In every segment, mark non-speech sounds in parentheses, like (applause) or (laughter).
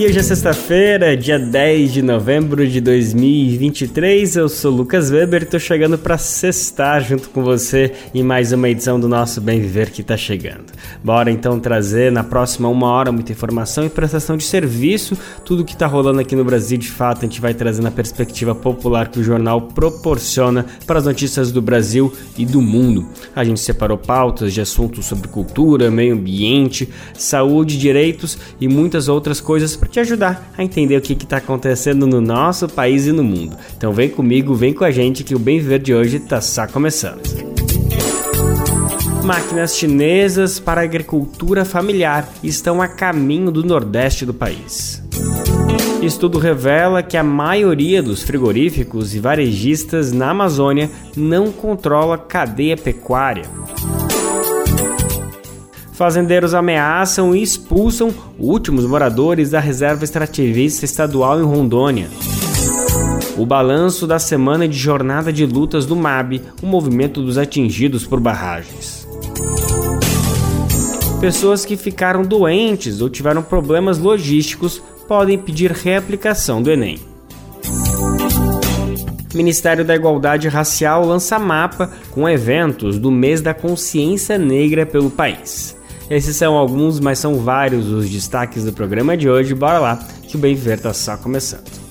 E hoje é sexta-feira, dia 10 de novembro de 2023. Eu sou Lucas Weber tô chegando para sextar junto com você em mais uma edição do nosso Bem Viver que tá chegando. Bora então trazer na próxima uma hora muita informação e prestação de serviço, tudo que tá rolando aqui no Brasil de fato, a gente vai trazer na perspectiva popular que o jornal proporciona para as notícias do Brasil e do mundo. A gente separou pautas de assuntos sobre cultura, meio ambiente, saúde, direitos e muitas outras coisas para te ajudar a entender o que está acontecendo no nosso país e no mundo. Então vem comigo, vem com a gente que o Bem Viver de hoje está só começando. Máquinas chinesas para agricultura familiar estão a caminho do nordeste do país. Estudo revela que a maioria dos frigoríficos e varejistas na Amazônia não controla cadeia pecuária. Fazendeiros ameaçam e expulsam últimos moradores da reserva extrativista estadual em Rondônia. O balanço da semana de jornada de lutas do MAB, o movimento dos atingidos por barragens. Pessoas que ficaram doentes ou tiveram problemas logísticos podem pedir reaplicação do Enem. Ministério da Igualdade Racial lança mapa com eventos do mês da consciência negra pelo país. Esses são alguns, mas são vários os destaques do programa de hoje. Bora lá, que o Bem Viver tá só começando.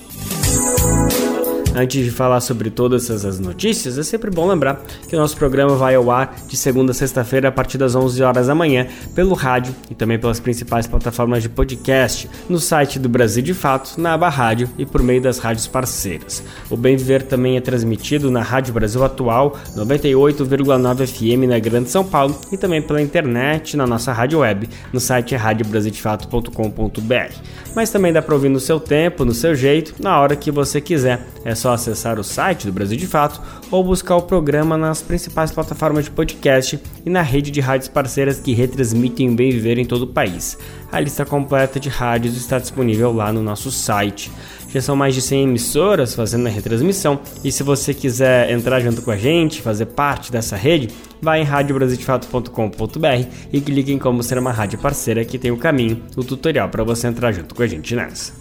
Antes de falar sobre todas essas notícias, é sempre bom lembrar que o nosso programa vai ao ar de segunda a sexta-feira a partir das 11 horas da manhã pelo rádio e também pelas principais plataformas de podcast, no site do Brasil de Fato, na aba rádio e por meio das rádios parceiras. O Bem Viver também é transmitido na Rádio Brasil Atual, 98,9 FM na Grande São Paulo e também pela internet na nossa rádio web, no site radiobrasildefato.com.br. Mas também dá para ouvir no seu tempo, no seu jeito, na hora que você quiser. É só acessar o site do Brasil de Fato ou buscar o programa nas principais plataformas de podcast e na rede de rádios parceiras que retransmitem o bem viver em todo o país. A lista completa de rádios está disponível lá no nosso site. Já são mais de 100 emissoras fazendo a retransmissão e se você quiser entrar junto com a gente, fazer parte dessa rede, vai em radiobrasildefato.com.br e clique em como ser uma rádio parceira que tem o caminho, o tutorial para você entrar junto com a gente nessa.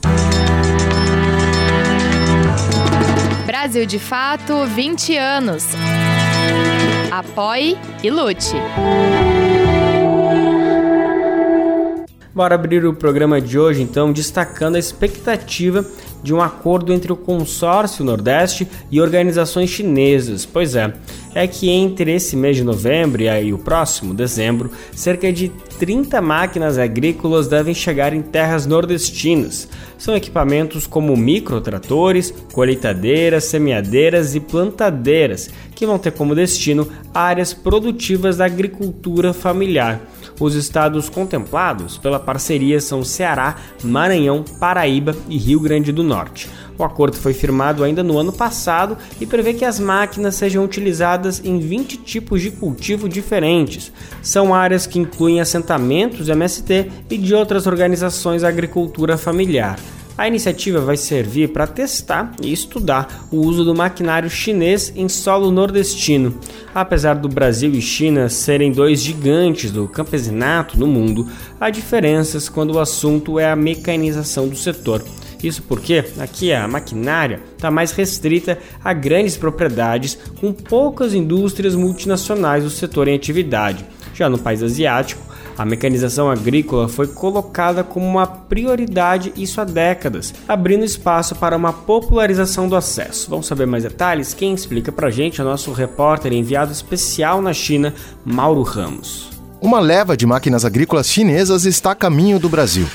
Brasil de Fato 20 anos. Apoie e lute. Bora abrir o programa de hoje então destacando a expectativa de um acordo entre o consórcio Nordeste e organizações chinesas. Pois é, é que entre esse mês de novembro e aí o próximo, dezembro, cerca de 30 máquinas agrícolas devem chegar em terras nordestinas. São equipamentos como microtratores, colheitadeiras, semeadeiras e plantadeiras, que vão ter como destino áreas produtivas da agricultura familiar. Os estados contemplados pela parceria são Ceará, Maranhão, Paraíba e Rio Grande do Norte. O acordo foi firmado ainda no ano passado e prevê que as máquinas sejam utilizadas em 20 tipos de cultivo diferentes. São áreas que incluem assentamentos MST e de outras organizações agricultura familiar. A iniciativa vai servir para testar e estudar o uso do maquinário chinês em solo nordestino. Apesar do Brasil e China serem dois gigantes do campesinato no mundo, há diferenças quando o assunto é a mecanização do setor. Isso porque aqui a maquinária está mais restrita a grandes propriedades com poucas indústrias multinacionais do setor em atividade. Já no país asiático, a mecanização agrícola foi colocada como uma prioridade isso há décadas, abrindo espaço para uma popularização do acesso. Vamos saber mais detalhes? Quem explica pra gente é o nosso repórter enviado especial na China, Mauro Ramos. Uma leva de máquinas agrícolas chinesas está a caminho do Brasil.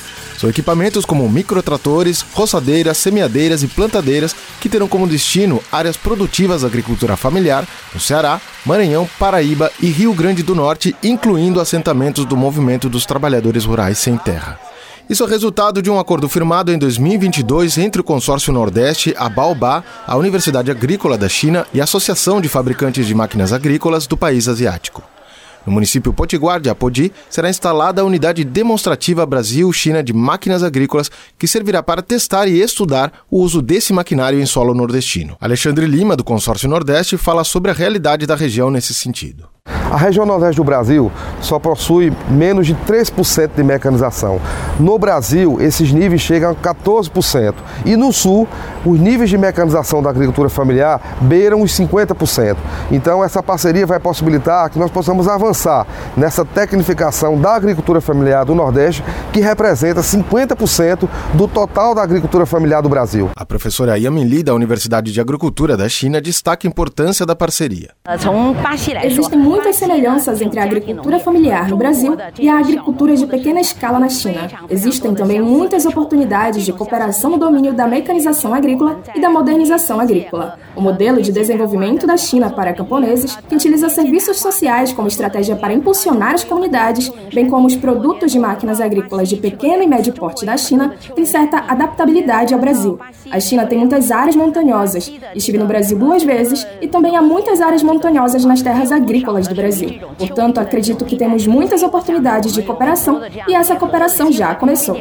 São equipamentos como microtratores, roçadeiras, semeadeiras e plantadeiras que terão como destino áreas produtivas da agricultura familiar no Ceará, Maranhão, Paraíba e Rio Grande do Norte, incluindo assentamentos do Movimento dos Trabalhadores Rurais Sem Terra. Isso é resultado de um acordo firmado em 2022 entre o Consórcio Nordeste, a Baobá, a Universidade Agrícola da China e a Associação de Fabricantes de Máquinas Agrícolas do país asiático. No município potiguar de Apodi, será instalada a unidade demonstrativa Brasil-China de máquinas agrícolas, que servirá para testar e estudar o uso desse maquinário em solo nordestino. Alexandre Lima, do Consórcio Nordeste, fala sobre a realidade da região nesse sentido. A região nordeste do Brasil só possui menos de 3% de mecanização. No Brasil, esses níveis chegam a 14%. E no sul, os níveis de mecanização da agricultura familiar beiram os 50%. Então, essa parceria vai possibilitar que nós possamos avançar nessa tecnificação da agricultura familiar do Nordeste, que representa 50% do total da agricultura familiar do Brasil. A professora Yamin Li, da Universidade de Agricultura da China, destaca a importância da parceria. Existem muitas semelhanças entre a agricultura familiar no Brasil e a agricultura de pequena escala na China. Existem também muitas oportunidades de cooperação no domínio da mecanização agrícola e da modernização agrícola. O modelo de desenvolvimento da China para camponeses, que utiliza serviços sociais como estratégia para impulsionar as comunidades, bem como os produtos de máquinas agrícolas de pequeno e médio porte da China, tem certa adaptabilidade ao Brasil. A China tem muitas áreas montanhosas. Estive no Brasil duas vezes e também há muitas áreas montanhosas nas terras agrícolas do Brasil. Portanto, acredito que temos muitas oportunidades de cooperação e essa cooperação já começou.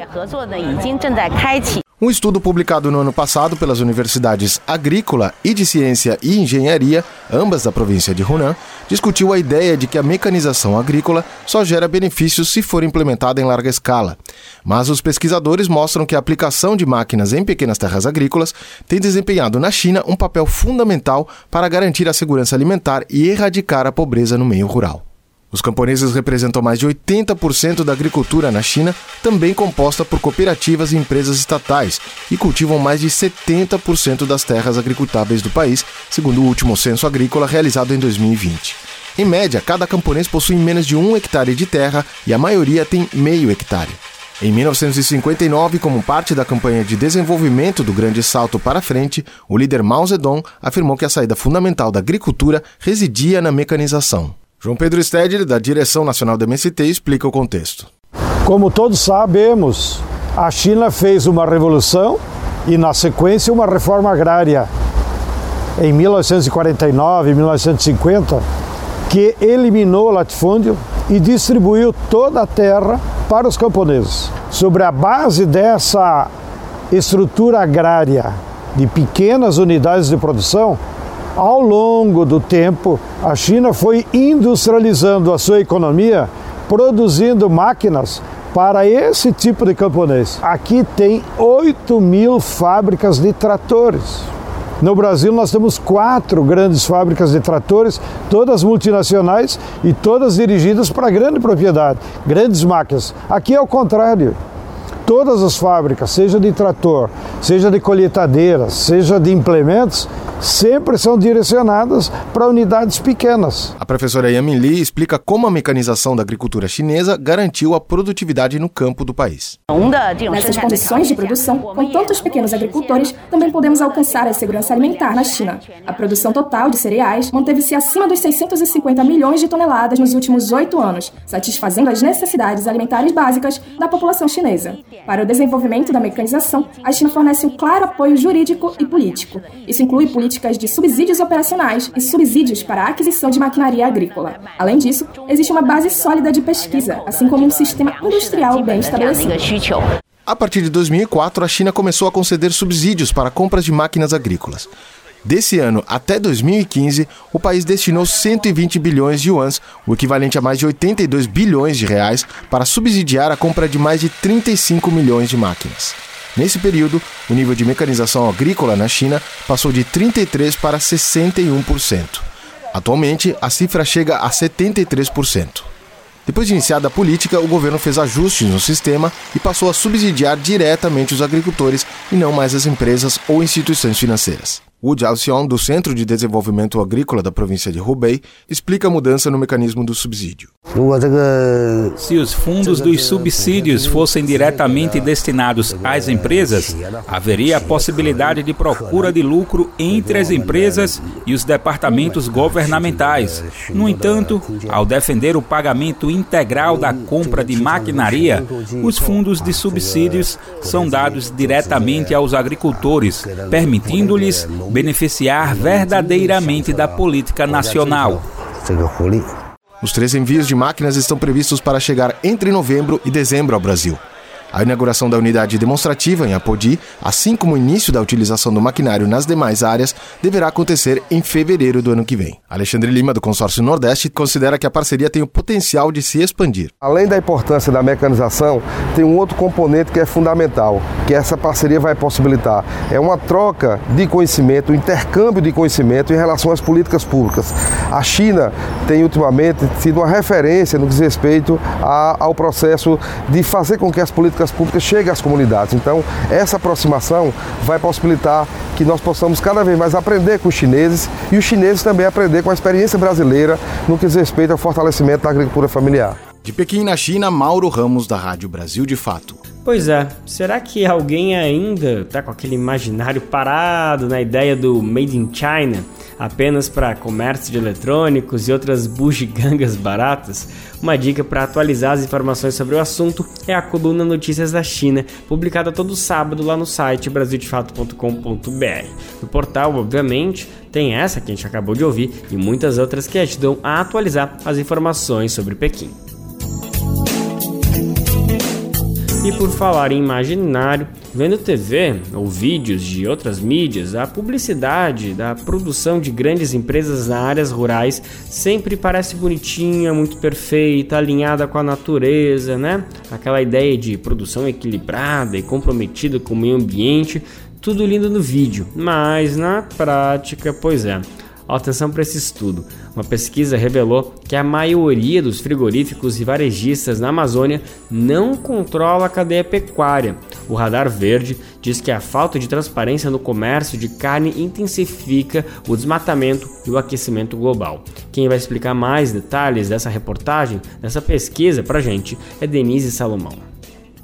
Um estudo publicado no ano passado pelas universidades Agrícola e de Ciência e Engenharia, ambas da província de Hunan, discutiu a ideia de que a mecanização agrícola só gera benefícios se for implementada em larga escala. Mas os pesquisadores mostram que a aplicação de máquinas em pequenas terras agrícolas tem desempenhado na China um papel fundamental para garantir a segurança alimentar e erradicar a pobreza no meio rural. Os camponeses representam mais de 80% da agricultura na China, também composta por cooperativas e empresas estatais, e cultivam mais de 70% das terras agricultáveis do país, segundo o último censo agrícola realizado em 2020. Em média, cada camponês possui menos de um hectare de terra e a maioria tem meio hectare. Em 1959, como parte da campanha de desenvolvimento do Grande Salto para Frente, o líder Mao Zedong afirmou que a saída fundamental da agricultura residia na mecanização. João Pedro Stedler, da Direção Nacional da MST, explica o contexto. Como todos sabemos, a China fez uma revolução e, na sequência, uma reforma agrária em 1949, 1950, que eliminou o latifúndio e distribuiu toda a terra para os camponeses. Sobre a base dessa estrutura agrária de pequenas unidades de produção, ao longo do tempo, a China foi industrializando a sua economia, produzindo máquinas para esse tipo de camponês. Aqui tem 8 mil fábricas de tratores. No Brasil, nós temos quatro grandes fábricas de tratores, todas multinacionais e todas dirigidas para grande propriedade, grandes máquinas. Aqui é o contrário. Todas as fábricas, seja de trator, seja de colheitadeiras, seja de implementos, sempre são direcionadas para unidades pequenas. A professora Yamin Li explica como a mecanização da agricultura chinesa garantiu a produtividade no campo do país. Nessas condições de produção, com tantos pequenos agricultores, também podemos alcançar a segurança alimentar na China. A produção total de cereais manteve-se acima dos 650 milhões de toneladas nos últimos oito anos, satisfazendo as necessidades alimentares básicas da população chinesa. Para o desenvolvimento da mecanização, a China fornece um claro apoio jurídico e político. Isso inclui políticas de subsídios operacionais e subsídios para a aquisição de maquinaria agrícola. Além disso, existe uma base sólida de pesquisa, assim como um sistema industrial bem estabelecido. A partir de 2004, a China começou a conceder subsídios para compras de máquinas agrícolas. Desse ano até 2015, o país destinou 120 bilhões de yuans, o equivalente a mais de 82 bilhões de reais, para subsidiar a compra de mais de 35 milhões de máquinas. Nesse período, o nível de mecanização agrícola na China passou de 33% para 61%. Atualmente, a cifra chega a 73%. Depois de iniciada a política, o governo fez ajustes no sistema e passou a subsidiar diretamente os agricultores e não mais as empresas ou instituições financeiras. Wu Jiaoxiong, do Centro de Desenvolvimento Agrícola da província de Hubei, explica a mudança no mecanismo do subsídio. Se os fundos dos subsídios fossem diretamente destinados às empresas, haveria a possibilidade de procura de lucro entre as empresas e os departamentos governamentais. No entanto, ao defender o pagamento integral da compra de maquinaria, os fundos de subsídios são dados diretamente aos agricultores, permitindo-lhes beneficiar verdadeiramente da política nacional. Os três envios de máquinas estão previstos para chegar entre novembro e dezembro ao Brasil. A inauguração da unidade demonstrativa em Apodi, assim como o início da utilização do maquinário nas demais áreas, deverá acontecer em fevereiro do ano que vem. Alexandre Lima, do Consórcio Nordeste, considera que a parceria tem o potencial de se expandir. Além da importância da mecanização, tem um outro componente que é fundamental, que essa parceria vai possibilitar. É uma troca de conhecimento, um intercâmbio de conhecimento em relação às políticas públicas. A China tem ultimamente sido uma referência no que diz respeito ao processo de fazer com que as políticas políticas públicas chegue às comunidades. Então, essa aproximação vai possibilitar que nós possamos cada vez mais aprender com os chineses e os chineses também aprender com a experiência brasileira no que diz respeito ao fortalecimento da agricultura familiar. De Pequim, na China, Mauro Ramos, da Rádio Brasil de Fato. Pois é, será que alguém ainda tá com aquele imaginário parado na ideia do Made in China, apenas para comércio de eletrônicos e outras bugigangas baratas? Uma dica para atualizar as informações sobre o assunto é a coluna Notícias da China, publicada todo sábado lá no site brasildefato.com.br. No portal, obviamente, tem essa que a gente acabou de ouvir e muitas outras que ajudam a atualizar as informações sobre Pequim. E por falar em imaginário, vendo TV ou vídeos de outras mídias, a publicidade da produção de grandes empresas nas áreas rurais sempre parece bonitinha, muito perfeita, alinhada com a natureza, né? Aquela ideia de produção equilibrada e comprometida com o meio ambiente, tudo lindo no vídeo, mas na prática, pois é. Atenção para esse estudo. Uma pesquisa revelou que a maioria dos frigoríficos e varejistas na Amazônia não controla a cadeia pecuária. O Radar Verde diz que a falta de transparência no comércio de carne intensifica o desmatamento e o aquecimento global. Quem vai explicar mais detalhes dessa reportagem, dessa pesquisa para a gente, é Denise Salomão.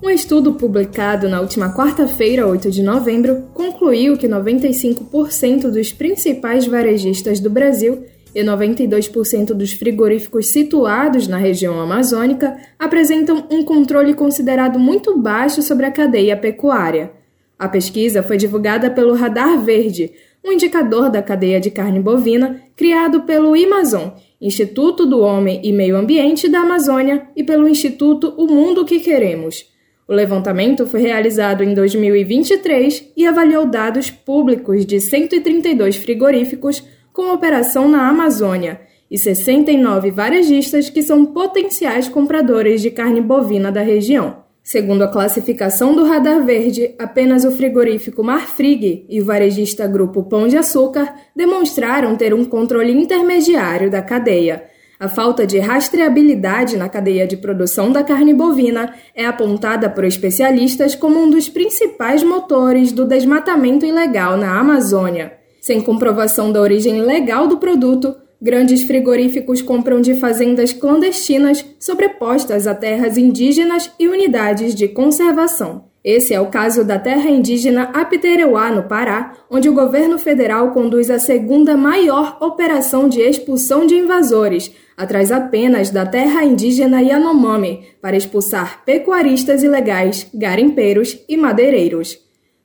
Um estudo publicado na última quarta-feira, 8 de novembro, concluiu que 95% dos principais varejistas do Brasil e 92% dos frigoríficos situados na região amazônica apresentam um controle considerado muito baixo sobre a cadeia pecuária. A pesquisa foi divulgada pelo Radar Verde, um indicador da cadeia de carne bovina criado pelo Amazon, Instituto do Homem e Meio Ambiente da Amazônia, e pelo Instituto O Mundo que Queremos. O levantamento foi realizado em 2023 e avaliou dados públicos de 132 frigoríficos com operação na Amazônia e 69 varejistas que são potenciais compradores de carne bovina da região. Segundo a classificação do Radar Verde, apenas o frigorífico Marfrig e o varejista Grupo Pão de Açúcar demonstraram ter um controle intermediário da cadeia. A falta de rastreabilidade na cadeia de produção da carne bovina é apontada por especialistas como um dos principais motores do desmatamento ilegal na Amazônia. Sem comprovação da origem legal do produto, grandes frigoríficos compram de fazendas clandestinas sobrepostas a terras indígenas e unidades de conservação. Esse é o caso da terra indígena Apitereuá, no Pará, onde o governo federal conduz a segunda maior operação de expulsão de invasores, atrás apenas da terra indígena Yanomami, para expulsar pecuaristas ilegais, garimpeiros e madeireiros.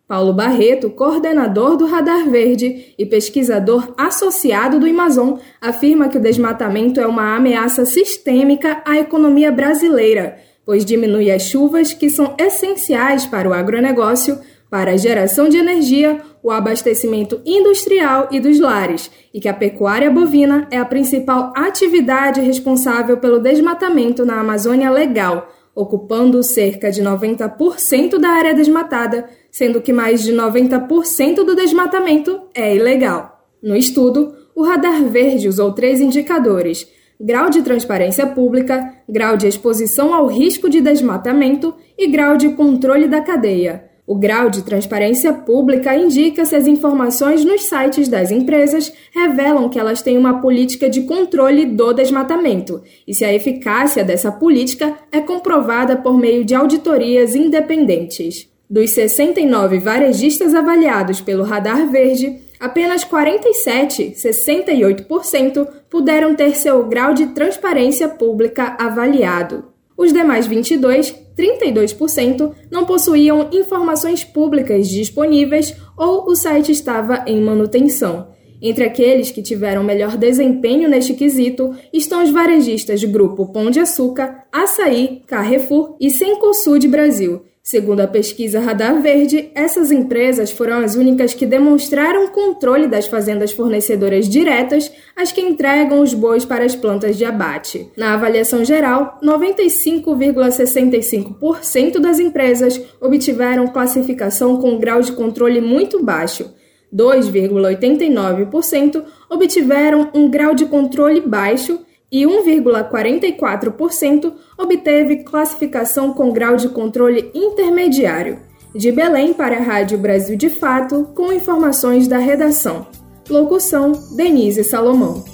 Paulo Barreto, coordenador do Radar Verde e pesquisador associado do Amazon, afirma que o desmatamento é uma ameaça sistêmica à economia brasileira, pois diminui as chuvas que são essenciais para o agronegócio, para a geração de energia, o abastecimento industrial e dos lares, e que a pecuária bovina é a principal atividade responsável pelo desmatamento na Amazônia legal, ocupando cerca de 90% da área desmatada, sendo que mais de 90% do desmatamento é ilegal. No estudo, o Radar Verde usou três indicadores: grau de transparência pública, grau de exposição ao risco de desmatamento e grau de controle da cadeia. O grau de transparência pública indica se as informações nos sites das empresas revelam que elas têm uma política de controle do desmatamento e se a eficácia dessa política é comprovada por meio de auditorias independentes. Dos 69 varejistas avaliados pelo Radar Verde, apenas 47, 68%, puderam ter seu grau de transparência pública avaliado. Os demais 22, 32%, não possuíam informações públicas disponíveis ou o site estava em manutenção. Entre aqueles que tiveram melhor desempenho neste quesito estão os varejistas Grupo Pão de Açúcar, Açaí, Carrefour e Cencosud Brasil, Segundo a pesquisa Radar Verde, essas empresas foram as únicas que demonstraram controle das fazendas fornecedoras diretas, as que entregam os bois para as plantas de abate. Na avaliação geral, 95,65% das empresas obtiveram classificação com grau de controle muito baixo. 2,89% obtiveram um grau de controle baixo e 1,44% obteve classificação com grau de controle intermediário. De Belém para a Rádio Brasil de Fato, com informações da redação. Locução: Denise Salomão.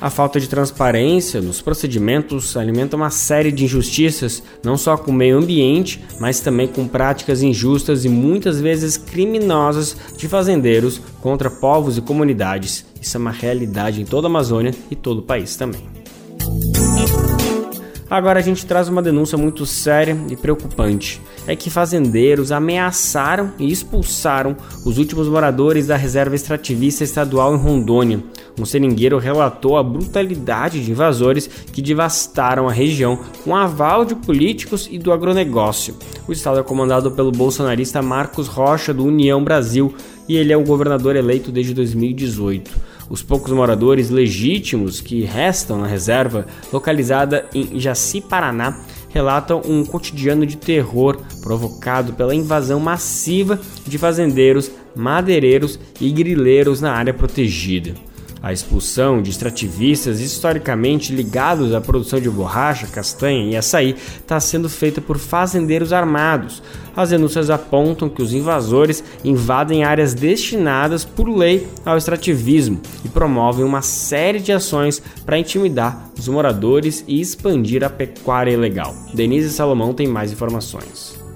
A falta de transparência nos procedimentos alimenta uma série de injustiças, não só com o meio ambiente, mas também com práticas injustas e muitas vezes criminosas de fazendeiros contra povos e comunidades. Isso é uma realidade em toda a Amazônia e todo o país também. Agora a gente traz uma denúncia muito séria e preocupante. É que fazendeiros ameaçaram e expulsaram os últimos moradores da reserva extrativista estadual em Rondônia. Um seringueiro relatou a brutalidade de invasores que devastaram a região com aval de políticos e do agronegócio. O estado é comandado pelo bolsonarista Marcos Rocha do União Brasil e ele é o governador eleito desde 2018. Os poucos moradores legítimos que restam na reserva, localizada em Jaci, Paraná, relatam um cotidiano de terror provocado pela invasão massiva de fazendeiros, madeireiros e grileiros na área protegida. A expulsão de extrativistas historicamente ligados à produção de borracha, castanha e açaí está sendo feita por fazendeiros armados. As denúncias apontam que os invasores invadem áreas destinadas por lei ao extrativismo e promovem uma série de ações para intimidar os moradores e expandir a pecuária ilegal. Denise Salomão tem mais informações.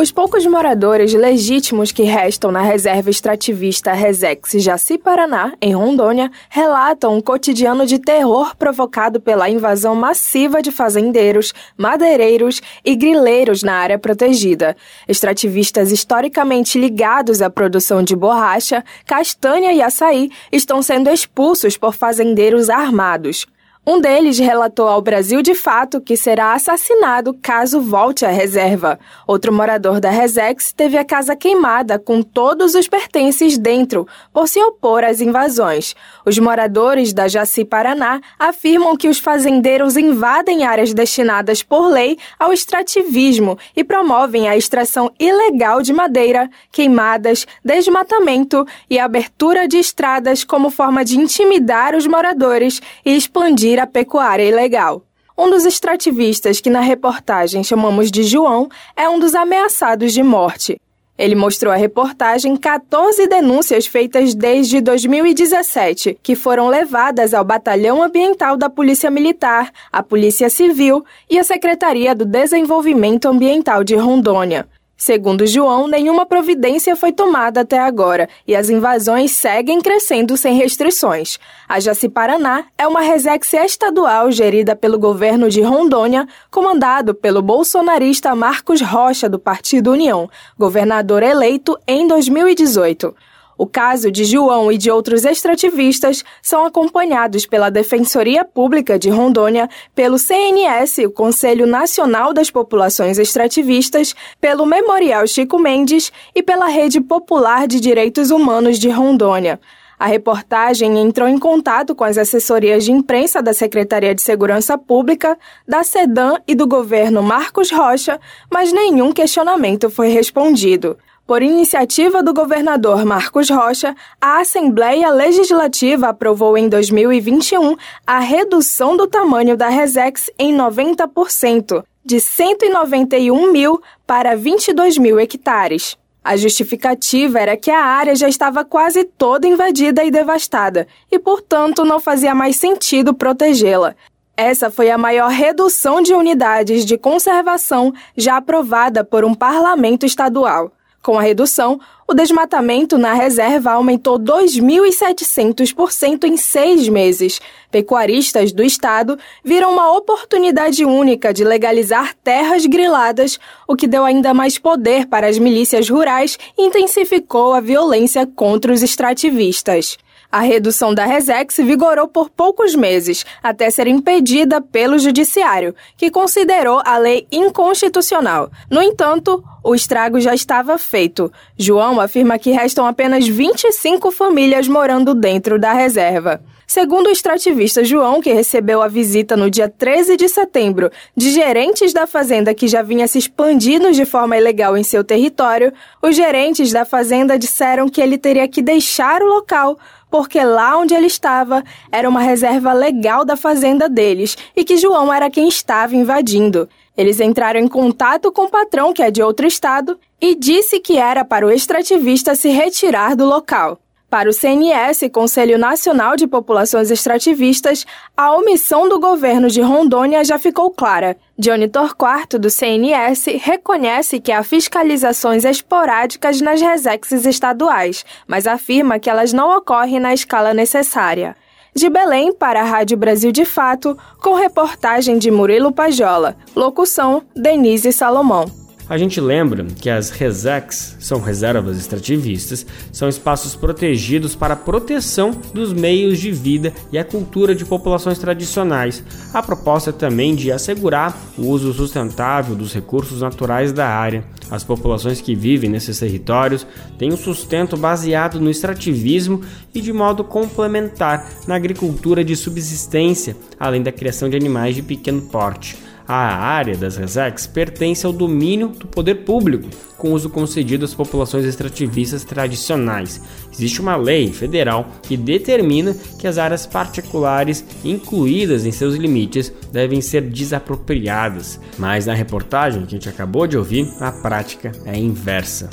Os poucos moradores legítimos que restam na reserva extrativista Resex Jaci Paraná, em Rondônia, relatam um cotidiano de terror provocado pela invasão massiva de fazendeiros, madeireiros e grileiros na área protegida. Extrativistas historicamente ligados à produção de borracha, castanha e açaí estão sendo expulsos por fazendeiros armados. Um deles relatou ao Brasil de Fato que será assassinado caso volte à reserva. Outro morador da Resex teve a casa queimada com todos os pertences dentro, por se opor às invasões. Os moradores da Jaci Paraná afirmam que os fazendeiros invadem áreas destinadas por lei ao extrativismo e promovem a extração ilegal de madeira, queimadas, desmatamento e abertura de estradas como forma de intimidar os moradores e expandir a pecuária ilegal. Um dos extrativistas que na reportagem chamamos de João é um dos ameaçados de morte. Ele mostrou à reportagem 14 denúncias feitas desde 2017, que foram levadas ao Batalhão Ambiental da Polícia Militar, à Polícia Civil e à Secretaria do Desenvolvimento Ambiental de Rondônia. Segundo João, nenhuma providência foi tomada até agora e as invasões seguem crescendo sem restrições. A Jaci Paraná é uma resex estadual gerida pelo governo de Rondônia, comandado pelo bolsonarista Marcos Rocha, do Partido União, governador eleito em 2018. O caso de João e de outros extrativistas são acompanhados pela Defensoria Pública de Rondônia, pelo CNS, o Conselho Nacional das Populações Extrativistas, pelo Memorial Chico Mendes e pela Rede Popular de Direitos Humanos de Rondônia. A reportagem entrou em contato com as assessorias de imprensa da Secretaria de Segurança Pública, da SEDAM e do governo Marcos Rocha, mas nenhum questionamento foi respondido. Por iniciativa do governador Marcos Rocha, a Assembleia Legislativa aprovou em 2021 a redução do tamanho da Resex em 90%, de 191 mil para 22 mil hectares. A justificativa era que a área já estava quase toda invadida e devastada, e, portanto, não fazia mais sentido protegê-la. Essa foi a maior redução de unidades de conservação já aprovada por um parlamento estadual. Com a redução, o desmatamento na reserva aumentou 2.700% em seis meses. Pecuaristas do estado viram uma oportunidade única de legalizar terras griladas, o que deu ainda mais poder para as milícias rurais e intensificou a violência contra os extrativistas. A redução da Resex vigorou por poucos meses, até ser impedida pelo Judiciário, que considerou a lei inconstitucional. No entanto, o estrago já estava feito. João afirma que restam apenas 25 famílias morando dentro da reserva. Segundo o extrativista João, que recebeu a visita no dia 13 de setembro de gerentes da fazenda que já vinha se expandindo de forma ilegal em seu território, os gerentes da fazenda disseram que ele teria que deixar o local porque lá onde ele estava era uma reserva legal da fazenda deles e que João era quem estava invadindo. Eles entraram em contato com o patrão, que é de outro estado, e disse que era para o extrativista se retirar do local. Para o CNS, Conselho Nacional de Populações Extrativistas, a omissão do governo de Rondônia já ficou clara. Johnny Torquato, do CNS, reconhece que há fiscalizações esporádicas nas resexes estaduais, mas afirma que elas não ocorrem na escala necessária. De Belém para a Rádio Brasil de Fato, com reportagem de Murilo Pajola. Locução: Denise Salomão. A gente lembra que as RESEX são reservas extrativistas, são espaços protegidos para a proteção dos meios de vida e a cultura de populações tradicionais. A proposta é também de assegurar o uso sustentável dos recursos naturais da área. As populações que vivem nesses territórios têm um sustento baseado no extrativismo e de modo complementar na agricultura de subsistência, além da criação de animais de pequeno porte. A área das RESEX pertence ao domínio do poder público, com uso concedido às populações extrativistas tradicionais. Existe uma lei federal que determina que as áreas particulares incluídas em seus limites devem ser desapropriadas, mas na reportagem que a gente acabou de ouvir, a prática é inversa.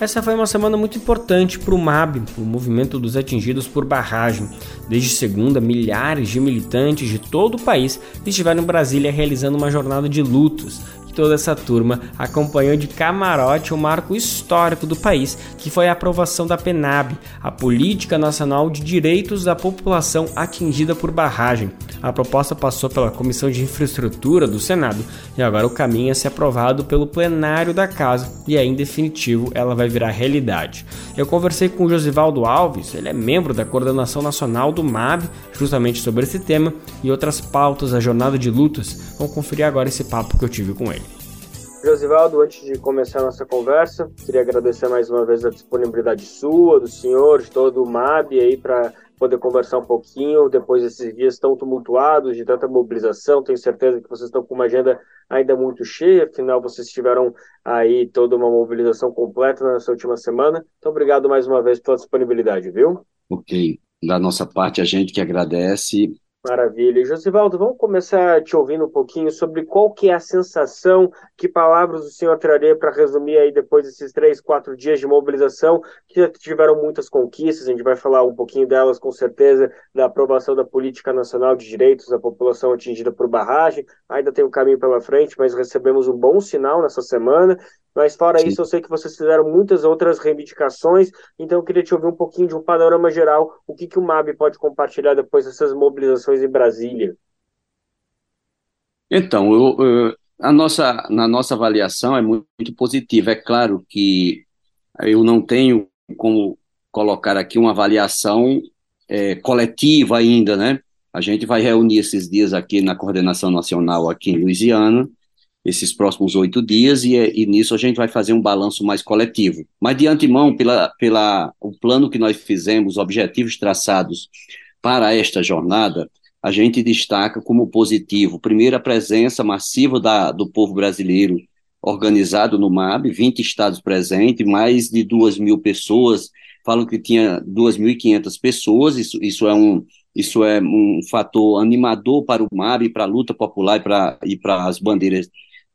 Essa foi uma semana muito importante para o MAB, o movimento dos atingidos por barragem. Desde segunda, milhares de militantes de todo o país estiveram em Brasília realizando uma jornada de lutos toda essa turma acompanhou de camarote o marco histórico do país, que foi a aprovação da PENAB, a Política Nacional de Direitos da População Atingida por Barragem. A proposta passou pela Comissão de Infraestrutura do Senado e agora o caminho é ser aprovado pelo plenário da Casa e aí, em definitivo, ela vai virar realidade. Eu conversei com o Josivaldo Alves, ele é membro da coordenação nacional do MAB, justamente sobre esse tema e outras pautas da jornada de lutas. Vamos conferir agora esse papo que eu tive com ele. Josivaldo, antes de começar a nossa conversa, queria agradecer mais uma vez a disponibilidade sua, do senhor, de todo o MAB aí para poder conversar um pouquinho depois desses dias tão tumultuados, de tanta mobilização. Tenho certeza que vocês estão com uma agenda ainda muito cheia, afinal vocês tiveram aí toda uma mobilização completa nessa última semana. Então, obrigado mais uma vez pela disponibilidade, viu? Ok. Da nossa parte, a gente que agradece Maravilha. Josivaldo, vamos começar te ouvindo um pouquinho sobre qual que é a sensação, que palavras o senhor traria para resumir aí depois desses três, quatro dias de mobilização, que já tiveram muitas conquistas, a gente vai falar um pouquinho delas com certeza, da aprovação da Política Nacional de Direitos da População Atingida por Barragem, ainda tem um caminho pela frente, mas recebemos um bom sinal nessa semana, mas fora Sim. isso, eu sei que vocês fizeram muitas outras reivindicações, então eu queria te ouvir um pouquinho de um panorama geral, o que, que o MAB pode compartilhar depois dessas mobilizações em Brasília. Então, eu, eu, a nossa, na nossa avaliação é muito, muito positiva. É claro que eu não tenho como colocar aqui uma avaliação é, coletiva ainda, né? A gente vai reunir esses dias aqui na coordenação nacional aqui em Louisiana, esses próximos oito dias e, e, nisso a gente vai fazer um balanço mais coletivo. Mas de antemão, pela, pela o plano que nós fizemos, objetivos traçados para esta jornada, a gente destaca como positivo, primeiro, a presença massiva da, do povo brasileiro organizado no MAB, 20 estados presentes, mais de 2 mil pessoas, falam que tinha 2.500 pessoas, isso, isso é um, isso é um fator animador para o MAB, para a luta popular e para as bandeiras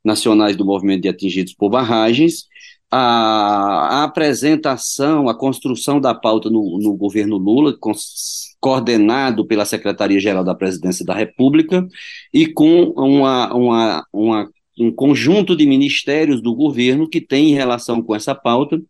nacionais do movimento de atingidos por barragens, a, a apresentação, a construção da pauta no, no governo Lula, com, coordenado pela Secretaria-Geral da Presidência da República, e com uma, uma, uma um conjunto de ministérios do governo que tem relação com essa pauta,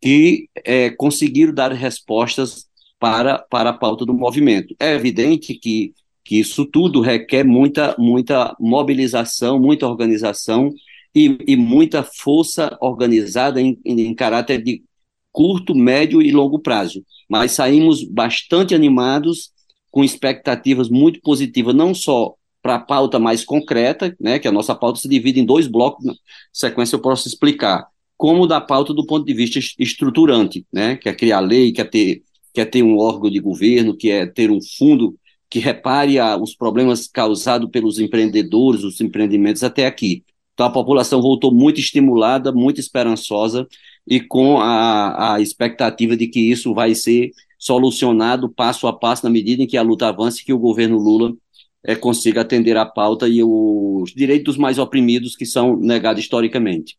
que é, conseguiram dar respostas para, para a pauta do movimento. É evidente que, que isso tudo requer muita, muita mobilização, muita organização e, e muita força organizada em, em caráter de curto, médio e longo prazo. Mas saímos bastante animados, com expectativas muito positivas, não só para a pauta mais concreta, né, que a nossa pauta se divide em dois blocos, na sequência eu posso explicar, como da pauta do ponto de vista estruturante, né, que é criar lei, que é ter, que é ter um órgão de governo, que é ter um fundo que repare a, os problemas causados pelos empreendedores, os empreendimentos até aqui. Então a população voltou muito estimulada, muito esperançosa e com a, a expectativa de que isso vai ser solucionado passo a passo na medida em que a luta avance e que o governo Lula é, consiga atender a pauta e os direitos mais oprimidos que são negados historicamente.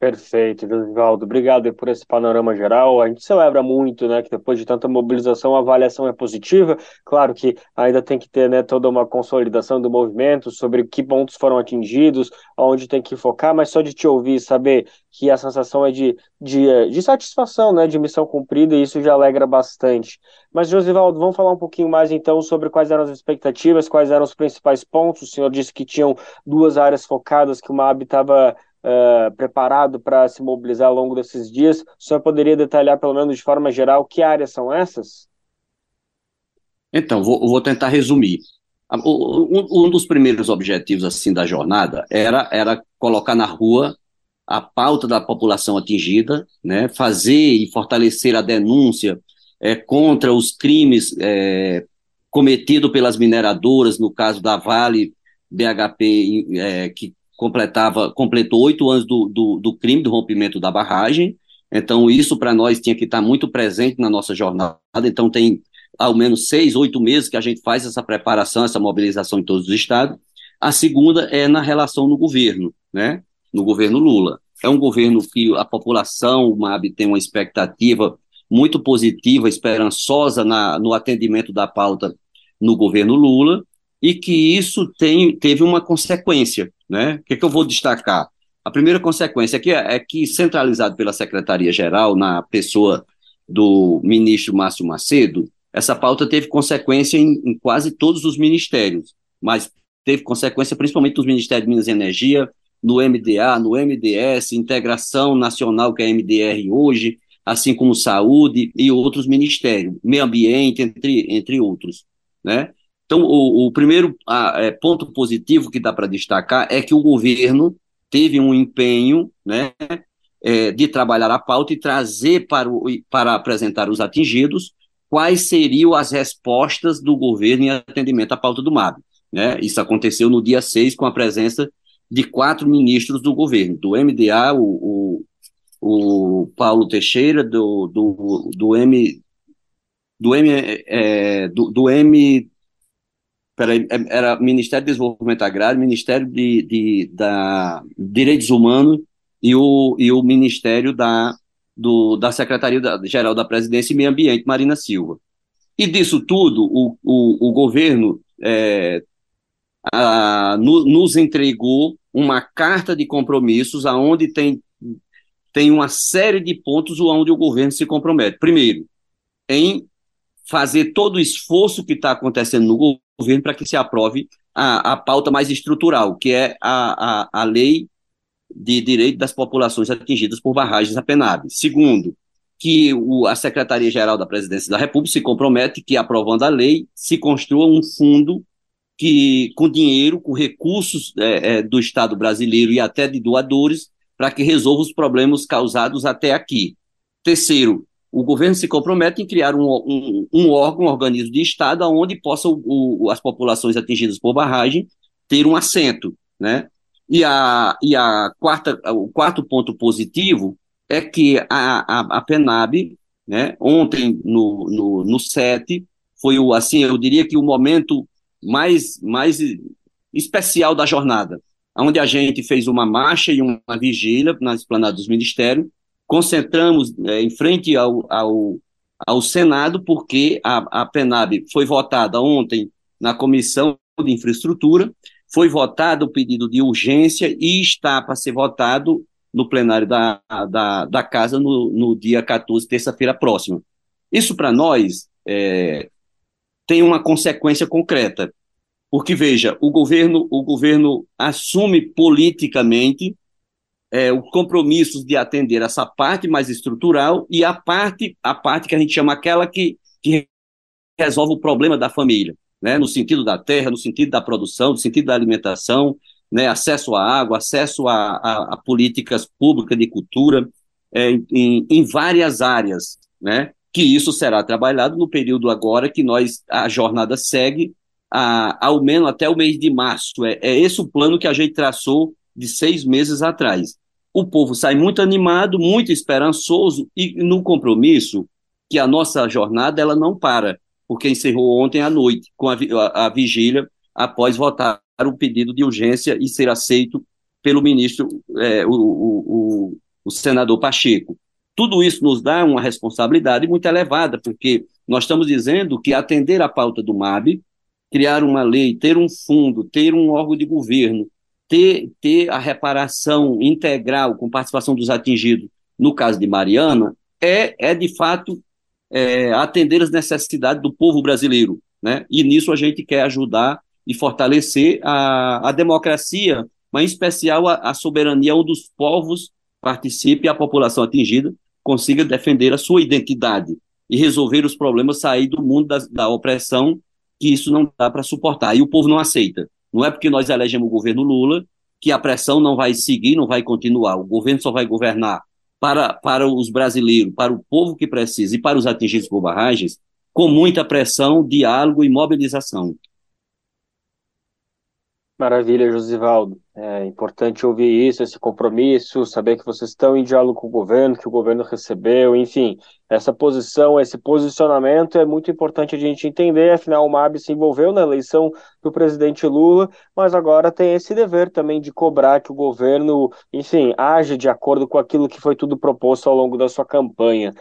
Perfeito, Vivaldo. Obrigado por esse panorama geral. A gente celebra muito, né, que depois de tanta mobilização a avaliação é positiva. Claro que ainda tem que ter, né, toda uma consolidação do movimento sobre que pontos foram atingidos, onde tem que focar, mas só de te ouvir saber que a sensação é de, de, de satisfação, né, de missão cumprida, e isso já alegra bastante. Mas, Josivaldo, vamos falar um pouquinho mais então sobre quais eram as expectativas, quais eram os principais pontos. O senhor disse que tinham duas áreas focadas, que o MAB estava uh, preparado para se mobilizar ao longo desses dias. O senhor poderia detalhar, pelo menos de forma geral, que áreas são essas? Então, vou, vou tentar resumir. Um, um, dos primeiros objetivos assim da jornada era, era colocar na rua a pauta da população atingida, né, fazer e fortalecer a denúncia é, contra os crimes é, cometidos pelas mineradoras, no caso da Vale BHP, é, que completava, completou oito anos do, do, do, crime do rompimento da barragem. Então, isso para nós tinha que estar muito presente na nossa jornada. Então, tem ao menos seis, oito meses que a gente faz essa preparação, essa mobilização em todos os estados. A segunda é na relação no governo, né? No governo Lula. É um governo que a população, o MAB, tem uma expectativa muito positiva, esperançosa na, no atendimento da pauta no governo Lula, e que isso tem, teve uma consequência, né? O que, é que eu vou destacar? A primeira consequência é que, é que, centralizado pela Secretaria-Geral, na pessoa do ministro Márcio Macedo, essa pauta teve consequência em, em, quase todos os ministérios, mas teve consequência principalmente nos Ministérios de Minas e Energia, no MDA, no MDS, Integração Nacional, que é MDR hoje, assim como Saúde e outros ministérios, Meio Ambiente, entre, entre outros, né? Então, o, o primeiro a, é, ponto positivo que dá para destacar é que o governo teve um empenho né, é, de trabalhar a pauta e trazer para, o, para apresentar os atingidos quais seriam as respostas do governo em atendimento à pauta do MAB. Né? Isso aconteceu no dia 6, com a presença de quatro ministros do governo, do MDA, o, o, o Paulo Teixeira, do, do, do M. Do M, é, do, do M peraí, é, era Ministério de Desenvolvimento Agrário, Ministério de, de da Direitos Humanos e o, e o Ministério da, do, da Secretaria-Geral da Presidência e Meio Ambiente, Marina Silva. E disso tudo, o, o, o governo é, a, no, nos entregou uma carta de compromissos aonde tem, tem uma série de pontos onde o governo se compromete. Primeiro, em fazer todo o esforço que está acontecendo no governo para que se aprove a, a pauta mais estrutural, que é a, a, a lei de direito das populações atingidas por barragens da PENAB. Segundo, que o, a Secretaria-Geral da Presidência da República se compromete que, aprovando a lei, se construa um fundo que, com dinheiro, com recursos é, é, do Estado brasileiro e até de doadores, para que resolva os problemas causados até aqui. Terceiro, o governo se compromete em criar um, um, um órgão, um organismo de Estado, onde possam as populações atingidas por barragem ter um assento, né? E, a, e a quarta, o quarto ponto positivo é que a, a, a PENAB, né, ontem no, no, no 7, foi o, assim, eu diria que o momento mais, mais especial da jornada, onde a gente fez uma marcha e uma vigília na esplanada dos ministérios, concentramos é, em frente ao, ao, ao Senado, porque a, a PENAB foi votada ontem na Comissão de Infraestrutura, foi votado o pedido de urgência e está para ser votado no plenário da, da, da Casa no, no dia 14, terça-feira próxima. Isso, para nós, é, tem uma consequência concreta, porque, veja, o governo, o governo assume politicamente é, os compromissos de atender essa parte mais estrutural e a parte, a parte que a gente chama aquela que, que resolve o problema da família, né, no sentido da terra, no sentido da produção, no sentido da alimentação, né, acesso à água, acesso a, a, a políticas públicas de cultura, é, em, em, várias áreas, né, que isso será trabalhado no período agora que nós, a jornada segue, a, ao menos até o mês de março. É, é esse o plano que a gente traçou de seis meses atrás. O povo sai muito animado, muito esperançoso e no compromisso que a nossa jornada ela não para, porque encerrou ontem à noite com a, a, a vigília após votar o pedido de urgência e ser aceito pelo ministro, é, o, o, o, senador Pacheco. Tudo isso nos dá uma responsabilidade muito elevada, porque nós estamos dizendo que atender a pauta do MAB, criar uma lei, ter um fundo, ter um órgão de governo, ter, ter a reparação integral com participação dos atingidos, no caso de Mariana, é, é de fato é, atender as necessidades do povo brasileiro. Né? E nisso a gente quer ajudar e fortalecer a, a democracia, mas em especial a, a soberania onde os povos participem e a população atingida consiga defender a sua identidade e resolver os problemas, sair do mundo da, da opressão, que isso não dá para suportar. E o povo não aceita. Não é porque nós elegemos o governo Lula que a pressão não vai seguir, não vai continuar. O governo só vai governar para, para os brasileiros, para o povo que precisa e para os atingidos por barragens, com muita pressão, diálogo e mobilização. Maravilha, Josivaldo. É importante ouvir isso, esse compromisso, saber que vocês estão em diálogo com o governo, que o governo recebeu, enfim, essa posição, esse posicionamento é muito importante a gente entender, afinal o MAB se envolveu na eleição do presidente Lula, mas agora tem esse dever também de cobrar que o governo, enfim, age de acordo com aquilo que foi tudo proposto ao longo da sua campanha.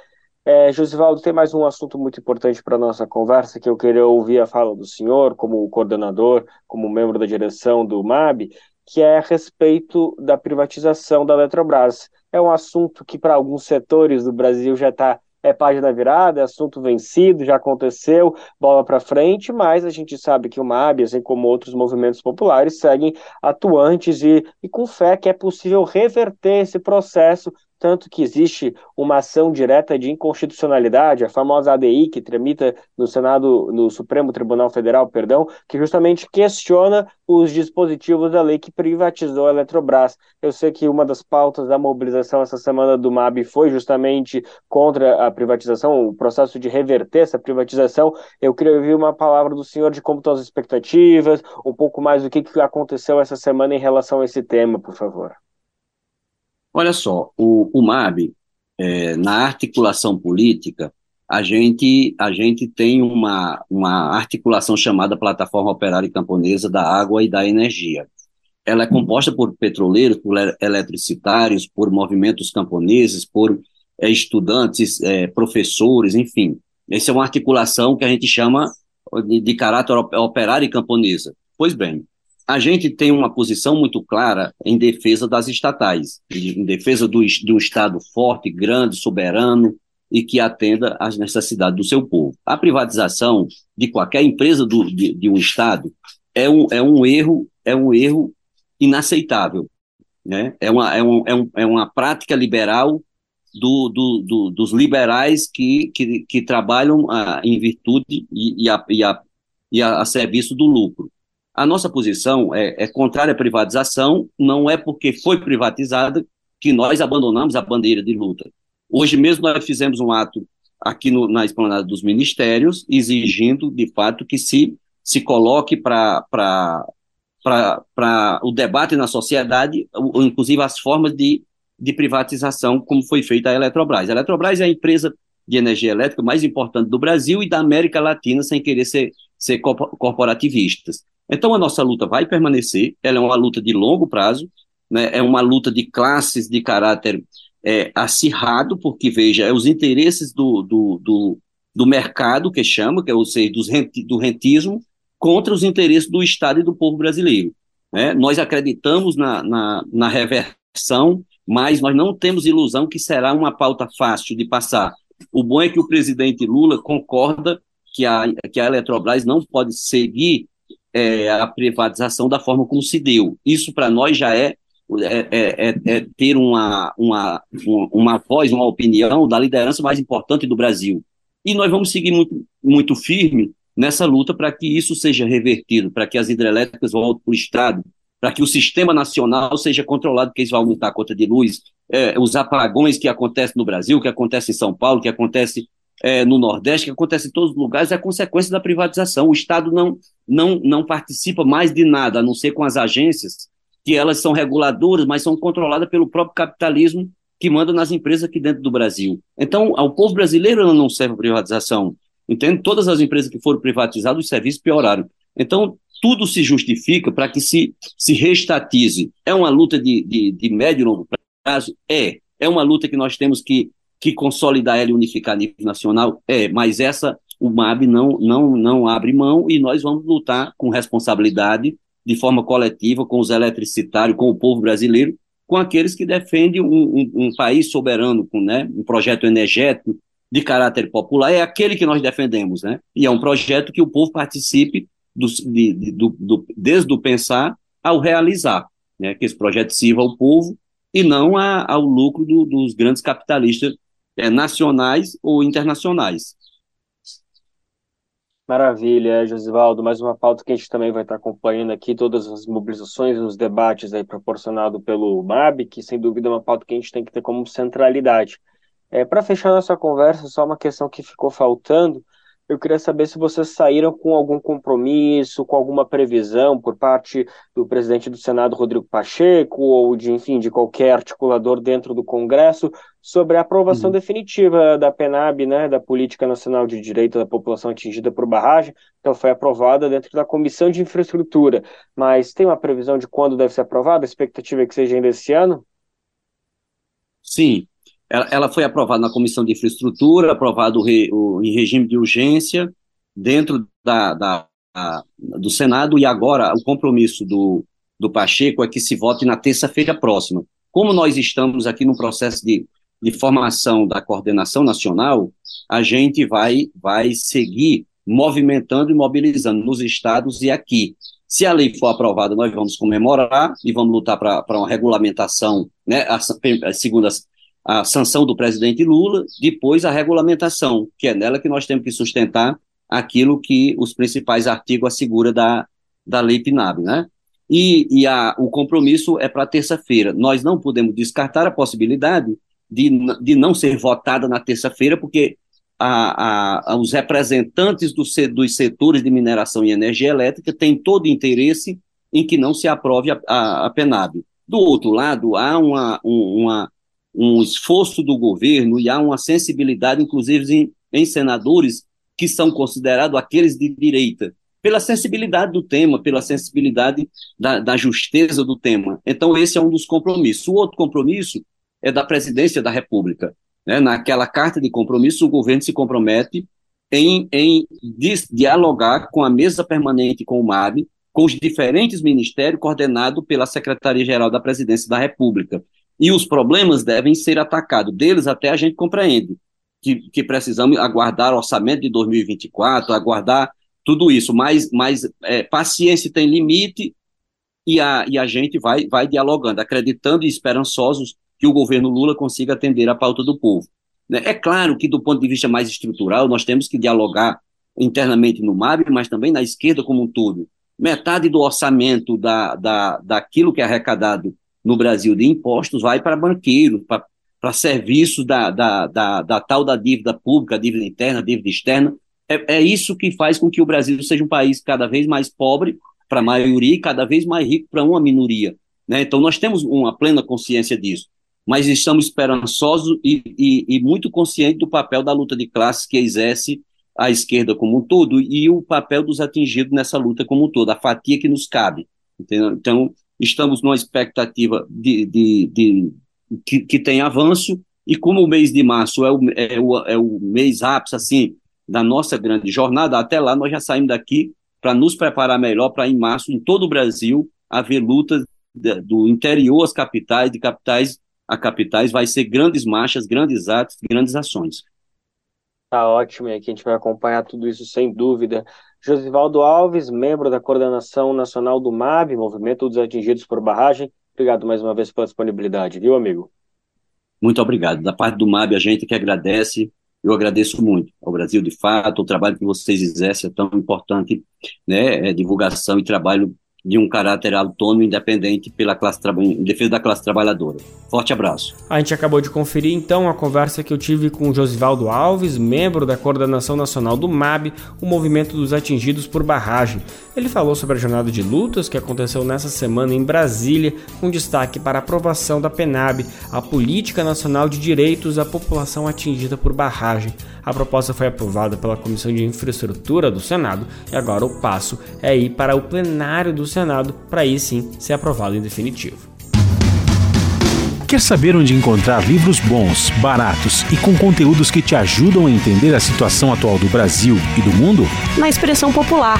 É, Josivaldo, tem mais um assunto muito importante para a nossa conversa, que eu queria ouvir a fala do senhor, como coordenador, como membro da direção do MAB, que é a respeito da privatização da Eletrobras. É um assunto que, para alguns setores do Brasil, já está é página virada, é assunto vencido, já aconteceu, bola para frente, mas a gente sabe que o MAB, assim como outros movimentos populares, seguem atuantes e, e com fé que é possível reverter esse processo tanto que existe uma ação direta de inconstitucionalidade, a famosa ADI que tramita no Senado, no Supremo Tribunal Federal, perdão, que justamente questiona os dispositivos da lei que privatizou a Eletrobras. Eu sei que uma das pautas da mobilização essa semana do MAB foi justamente contra a privatização, o processo de reverter essa privatização. Eu queria ouvir uma palavra do senhor de como estão as expectativas, um pouco mais do que aconteceu essa semana em relação a esse tema, por favor. Olha só, o, o MAB, é, na articulação política, a gente, a gente tem uma, uma articulação chamada Plataforma Operária Camponesa da Água e da Energia. Ela é composta por petroleiros, por eletricitários, por movimentos camponeses, por é, estudantes, é, professores, enfim. Essa é uma articulação que a gente chama de, de caráter operário e camponesa. Pois bem, a gente tem uma posição muito clara em defesa das estatais, em defesa do, de um Estado forte, grande, soberano e que atenda às necessidades do seu povo. A privatização de qualquer empresa do, de, de, um Estado é um, é um erro é um erro inaceitável. Né? É, uma, é, um, é, um, é uma prática liberal do, do, do, dos liberais que, que, que trabalham ah, em virtude e, e, a, e, a, e a, a serviço do lucro. A nossa posição é, é contrária à privatização, não é porque foi privatizada que nós abandonamos a bandeira de luta. Hoje mesmo nós fizemos um ato aqui no, na esplanada dos ministérios, exigindo, de fato, que se, se coloque para o debate na sociedade, inclusive as formas de, de privatização, como foi feita a Eletrobras. A Eletrobras é a empresa de energia elétrica mais importante do Brasil e da América Latina, sem querer ser, ser corporativistas. Então a nossa luta vai permanecer, ela é uma luta de longo prazo, né, é uma luta de classes de caráter é, acirrado, porque, veja, é os interesses do, do, do, do mercado, que chama, que é, ou seja, dos renti, do rentismo, contra os interesses do Estado e do povo brasileiro. Né? Nós acreditamos na, na, na reversão, mas nós não temos ilusão que será uma pauta fácil de passar. O bom é que o presidente Lula concorda que a, que a Eletrobras não pode seguir é, a privatização da forma como se deu. Isso para nós já é, é, é, é, ter uma, uma, uma voz, uma opinião da liderança mais importante do Brasil. E nós vamos seguir muito, muito firme nessa luta para que isso seja revertido, para que as hidrelétricas voltem para o Estado, para que o sistema nacional seja controlado, porque isso vai aumentar a conta de luz, é, os apagões que acontecem no Brasil, que acontecem em São Paulo, que acontece é, no Nordeste, que acontece em todos os lugares, é consequência da privatização. O Estado não, não, não participa mais de nada, a não ser com as agências, que elas são reguladoras, mas são controladas pelo próprio capitalismo que manda nas empresas aqui dentro do Brasil. Então, ao povo brasileiro não serve a privatização. Entende? Todas as empresas que foram privatizadas, os serviços pioraram. Então, tudo se justifica para que se, se restatize. É uma luta de, de, de médio e longo prazo? É. É uma luta que nós temos que, que consolidar ela e unificar a nível nacional? É. Mas essa, o MAB não, não, não abre mão e nós vamos lutar com responsabilidade, de forma coletiva, com os eletricitários, com o povo brasileiro, com aqueles que defendem um, um, um país soberano, com né, um projeto energético, de caráter popular é aquele que nós defendemos, né? E é um projeto que o povo participe do, de, de, do, do, desde o pensar ao realizar, né? Que esse projeto sirva ao povo e não a, ao lucro do, dos grandes capitalistas é, nacionais ou internacionais. Maravilha, Josivaldo. Mais uma pauta que a gente também vai estar acompanhando aqui, todas as mobilizações, os debates aí proporcionados pelo MAB, que sem dúvida é uma pauta que a gente tem que ter como centralidade. É, Para fechar nossa conversa, só uma questão que ficou faltando. Eu queria saber se vocês saíram com algum compromisso, com alguma previsão por parte do presidente do Senado, Rodrigo Pacheco, ou de, enfim, de qualquer articulador dentro do Congresso, sobre a aprovação uhum. definitiva da PENAB, né, da Política Nacional de Direito da População Atingida por Barragem. Então, foi aprovada dentro da Comissão de Infraestrutura. Mas tem uma previsão de quando deve ser aprovada? A expectativa é que seja ainda esse ano? Sim, ela, ela foi aprovada na Comissão de Infraestrutura, aprovado re, em regime de urgência dentro da, da a, do Senado e agora o compromisso do, do Pacheco é que se vote na terça-feira próxima. Como nós estamos aqui no processo de, de formação da coordenação nacional, a gente vai, vai seguir movimentando e mobilizando nos estados e aqui. Se a lei for aprovada, nós vamos comemorar e vamos lutar para uma regulamentação, né, a, segundo as, a sanção do presidente Lula, depois a regulamentação, que é nela que nós temos que sustentar aquilo que os principais artigos asseguram da, da lei PNAB, né? E, e a, o compromisso é para terça-feira. Nós não podemos descartar a possibilidade de, de não ser votada na terça-feira, porque a, a, os representantes do, dos setores de mineração e energia elétrica têm todo interesse em que não se aprove a, a, a PNAB. Do outro lado, há uma, uma, um esforço do governo e há uma sensibilidade, inclusive em, em senadores que são considerados aqueles de direita, pela sensibilidade do tema, pela sensibilidade da, da justeza do tema. Então, esse é um dos compromissos. O outro compromisso é da presidência da República. Né? Naquela carta de compromisso, o governo se compromete em, em dialogar com a mesa permanente com o MAB, com os diferentes ministérios coordenados pela Secretaria-Geral da Presidência da República. E os problemas devem ser atacados. Deles até a gente compreende que, que precisamos aguardar o orçamento de 2024, aguardar tudo isso, mas, mas é, paciência tem limite e a, e a gente vai, vai dialogando, acreditando e esperançosos que o governo Lula consiga atender a pauta do povo. Né? É claro que, do ponto de vista mais estrutural, nós temos que dialogar internamente no MAB, mas também na esquerda como um todo. Metade do orçamento da, da, daquilo que é arrecadado no Brasil de impostos vai para banqueiro, para serviços da, da, da, da, tal da dívida pública, dívida interna, dívida externa. É, é isso que faz com que o Brasil seja um país cada vez mais pobre para a maioria e cada vez mais rico para uma minoria. Né? Então, nós temos uma plena consciência disso, mas estamos esperançosos e, e, e muito conscientes do papel da luta de classes que exerce a esquerda como um todo e o papel dos atingidos nessa luta como um todo, a fatia que nos cabe. Entendeu? Então, estamos numa expectativa de, de, de que, que tem avanço, e como o mês de março é o, é o, é o mês ápice, assim, da nossa grande jornada, até lá nós já saímos daqui para nos preparar melhor para em março, em todo o Brasil, haver lutas do interior às capitais, de capitais a capitais, vai ser grandes marchas, grandes atos, grandes ações. Tá ótimo, e aqui a gente vai acompanhar tudo isso sem dúvida. Josivaldo Alves, membro da Coordenação Nacional do MAB, Movimento dos Atingidos por Barragem. Obrigado mais uma vez pela disponibilidade, viu, amigo? Muito obrigado. Da parte do MAB, a gente que agradece eu agradeço muito ao Brasil de Fato, o trabalho que vocês exercem é tão importante, né, é divulgação e trabalho de um caráter autônomo e independente pela classe em defesa da classe trabalhadora. Forte abraço. A gente acabou de conferir então a conversa que eu tive com Josivaldo Alves, membro da Coordenação Nacional do MAB, o Movimento dos Atingidos por Barragem. Ele falou sobre a jornada de lutas que aconteceu nessa semana em Brasília, com destaque para a aprovação da PENAB, a Política Nacional de Direitos à População Atingida por Barragem. A proposta foi aprovada pela Comissão de Infraestrutura do Senado e agora o passo é ir para o plenário do Senado para aí sim ser aprovado em definitivo. Quer saber onde encontrar livros bons, baratos e com conteúdos que te ajudam a entender a situação atual do Brasil e do mundo? Na Expressão Popular.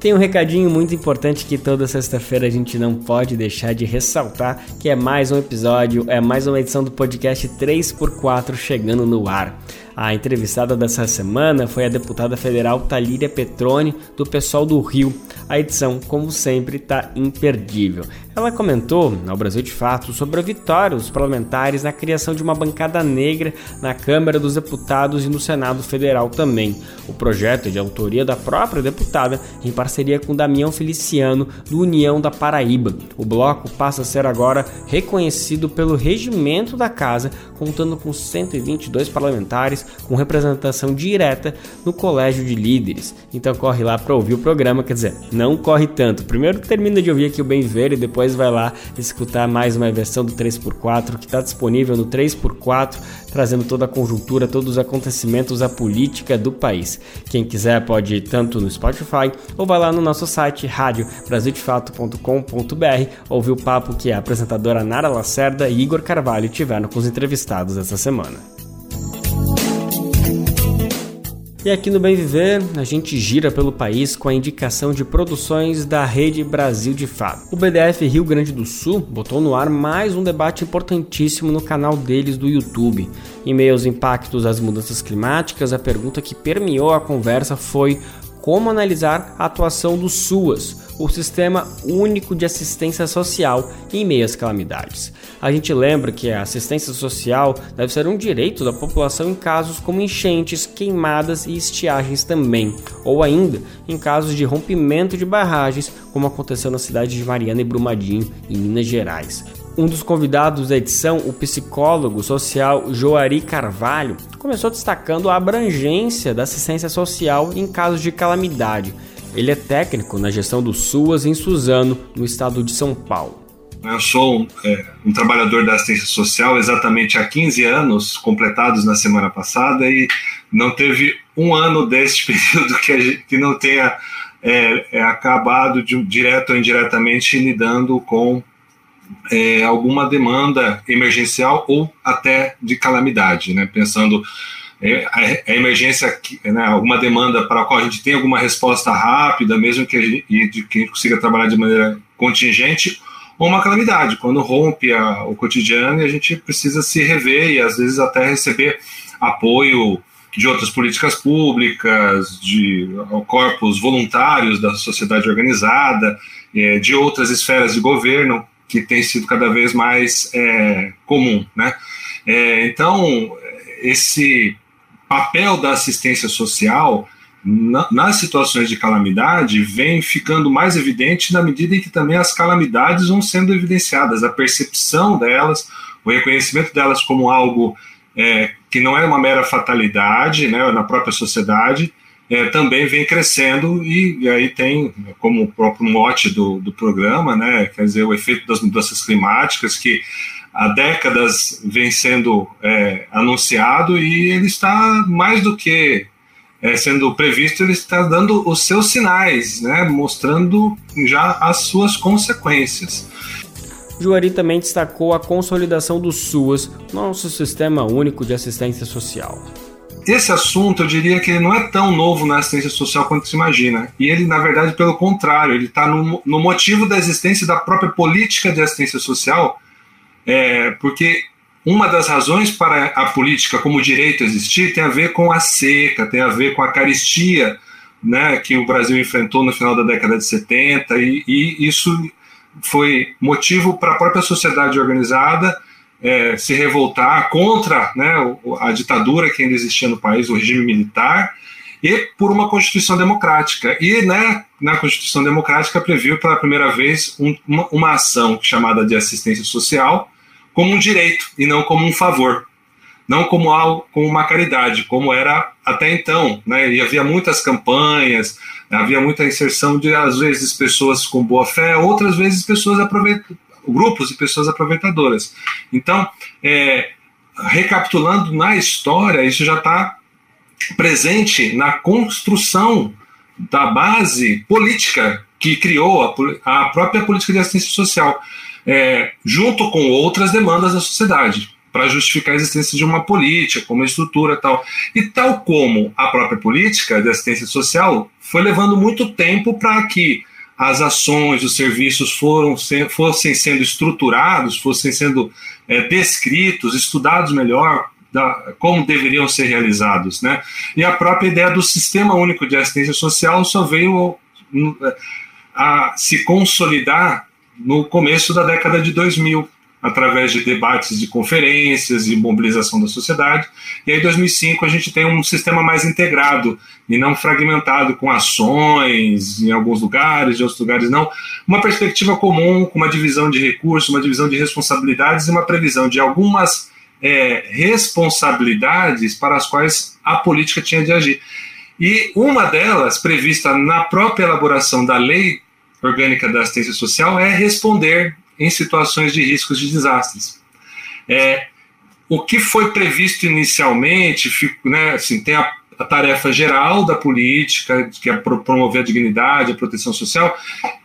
Tem um recadinho muito importante que toda sexta-feira a gente não pode deixar de ressaltar, que é mais um episódio, é mais uma edição do podcast 3x4 chegando no ar. A entrevistada dessa semana foi a deputada federal Talíria Petroni, do pessoal do Rio. A edição, como sempre, está imperdível. Ela comentou, ao Brasil de Fato, sobre a vitória dos parlamentares na criação de uma bancada negra na Câmara dos Deputados e no Senado Federal também. O projeto é de autoria da própria deputada, em parceria com Damião Feliciano, do União da Paraíba. O bloco passa a ser agora reconhecido pelo regimento da casa, contando com 122 parlamentares com representação direta no Colégio de Líderes. Então corre lá para ouvir o programa, quer dizer, não corre tanto. Primeiro termina de ouvir aqui o Bem Ver e depois vai lá escutar mais uma versão do 3x4 que está disponível no 3x4, trazendo toda a conjuntura, todos os acontecimentos, a política do país. Quem quiser pode ir tanto no Spotify ou vai lá no nosso site rádio brasildefato.com.br ouvir o papo que a apresentadora Nara Lacerda e Igor Carvalho tiveram com os entrevistados essa semana. E aqui no Bem Viver, a gente gira pelo país com a indicação de produções da Rede Brasil de Fato. O BDF Rio Grande do Sul botou no ar mais um debate importantíssimo no canal deles do YouTube. Em meio aos impactos das mudanças climáticas, a pergunta que permeou a conversa foi como analisar a atuação do SUAS, o Sistema Único de Assistência Social em meio às calamidades. A gente lembra que a assistência social deve ser um direito da população em casos como enchentes, queimadas e estiagens também, ou ainda em casos de rompimento de barragens, como aconteceu na cidade de Mariana e Brumadinho, em Minas Gerais. Um dos convidados da edição, o psicólogo social Joari Carvalho, começou destacando a abrangência da assistência social em casos de calamidade ele é técnico na gestão do SUAS em Suzano, no estado de São Paulo. Eu sou é, um, trabalhador da assistência social exatamente há 15 anos, completados na semana passada, e não teve um ano deste (laughs) período que, gente, que não tenha é, é, acabado de, direto ou indiretamente lidando com é, alguma demanda emergencial ou até de calamidade, né? pensando a, a emergência, né, alguma demanda para a qual a gente tem alguma resposta rápida, mesmo que a gente, que a gente consiga trabalhar de maneira contingente, ou uma calamidade, quando rompe a, o cotidiano e a gente precisa se rever e às vezes até receber apoio de outras políticas públicas, de corpos voluntários da sociedade organizada, é, de outras esferas de governo, que tem sido cada vez mais é, comum. Né? É, então, esse papel da assistência social na, nas situações de calamidade vem ficando mais evidente na medida em que também as calamidades vão sendo evidenciadas, a percepção delas, o reconhecimento delas como algo é, que não é uma mera fatalidade né, na própria sociedade, é, também vem crescendo e, e, aí tem como o próprio mote do, do programa, né, quer dizer, o efeito das mudanças climáticas que há décadas vem sendo é, anunciado e ele está mais do que é, sendo previsto, ele está dando os seus sinais, né, mostrando já as suas consequências. Juari também destacou a consolidação do SUAS, nosso Sistema Único de Assistência Social. Esse assunto, eu diria que ele não é tão novo na assistência social quanto se imagina. E ele, na verdade, pelo contrário, ele está no, no, motivo da existência da própria política de assistência social, é, porque uma das razões para a política como direito existir tem a ver com a seca, tem a ver com a caristia né, que o Brasil enfrentou no final da década de 70, e, e isso foi motivo para a própria sociedade organizada é, se revoltar contra né, a ditadura que ainda existia no país, o regime militar, e por uma Constituição democrática. E né, na Constituição democrática previu pela primeira vez um, uma, uma ação chamada de assistência social como um direito e não como um favor, não como algo, como uma caridade, como era até então. Né? E havia muitas campanhas, havia muita inserção de, às vezes, pessoas com boa fé, outras vezes, pessoas aproveitando grupos de pessoas aproveitadoras. Então, é, recapitulando na história, isso já está presente na construção da base política que criou a, a própria política de assistência social, é, junto com outras demandas da sociedade, para justificar a existência de uma política, uma estrutura tal. E tal como a própria política de assistência social foi levando muito tempo para que as ações, os serviços foram, fossem sendo estruturados, fossem sendo é, descritos, estudados melhor, da, como deveriam ser realizados. Né? E a própria ideia do Sistema Único de Assistência Social só veio a se consolidar no começo da década de 2000, através de debates de conferências e mobilização da sociedade. E aí, em 2005, a gente tem um sistema mais integrado e não fragmentado com ações em alguns lugares, em outros lugares não. Uma perspectiva comum, com uma divisão de recursos, uma divisão de responsabilidades e uma previsão de algumas é, responsabilidades para as quais a política tinha de agir. E uma delas, prevista na própria elaboração da Lei Orgânica da Assistência Social, é responder em situações de riscos de desastres. É, o que foi previsto inicialmente, né, assim, tem a, a, tarefa geral da política, que é promover a dignidade, a proteção social,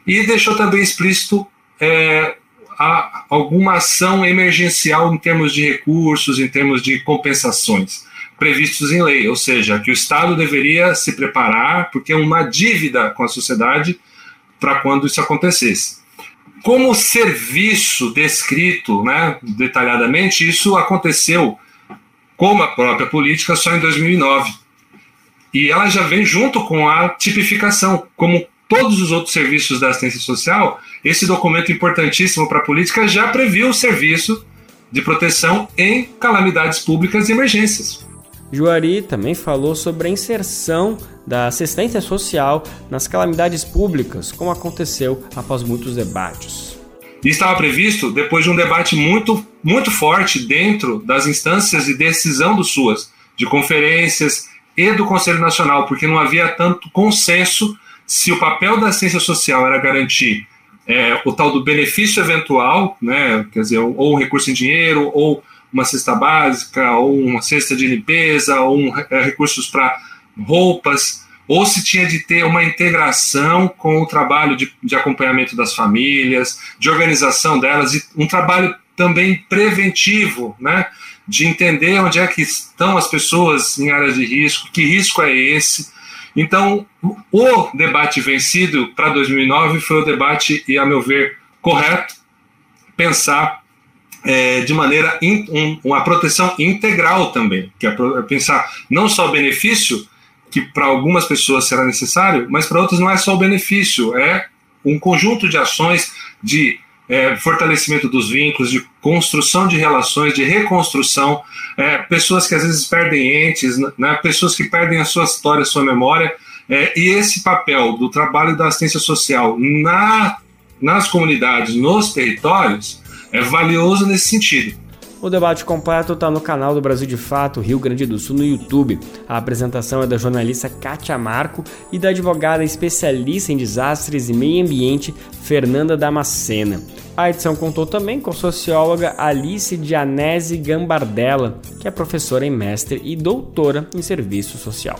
e deixou também explícito é, a, alguma ação emergencial em termos de recursos, em termos de compensações previstos em lei, ou seja, que o Estado deveria se preparar, porque é uma dívida com a sociedade para quando isso acontecesse. Como serviço descrito né, detalhadamente, isso aconteceu como a própria política só em 2009. E ela já vem junto com a tipificação, como todos os outros serviços da assistência social, esse documento importantíssimo para a política já previu o serviço de proteção em calamidades públicas e emergências. Juari também falou sobre a inserção da assistência social nas calamidades públicas, como aconteceu após muitos debates. E estava previsto depois de um debate muito, muito forte dentro das instâncias de decisão do SUAS, de conferências e do Conselho Nacional, porque não havia tanto consenso se o papel da assistência social era garantir é, o tal do benefício eventual, né, quer dizer, ou um recurso em dinheiro, ou uma cesta básica, ou uma cesta de limpeza, ou um, é, recursos para roupas, ou se tinha de ter uma integração com o trabalho de, de acompanhamento das famílias, de organização delas, e um trabalho também preventivo, né? de entender onde é que estão as pessoas em áreas de risco, que risco é esse. Então, o debate vencido para 2009 foi o debate, e a meu ver, correto, pensar é, de maneira in, um, uma proteção integral também, que é, pensar não só o benefício, que para algumas pessoas será necessário, mas para outras não é só o benefício, é um conjunto de ações de é, fortalecimento dos vínculos, de construção de relações, de reconstrução, é, pessoas que às vezes perdem entes, né, pessoas que perdem a sua história, a sua memória, é, e esse papel do trabalho da assistência social na, nas comunidades, nos territórios, é valioso nesse sentido. O debate completo está no canal do Brasil de Fato, Rio Grande do Sul, no YouTube. A apresentação é da jornalista Kátia Marco e da advogada especialista em desastres e meio ambiente, Fernanda Damascena. A edição contou também com a socióloga Alice Dianese Gambardella, que é professora em mestre e doutora em serviço social.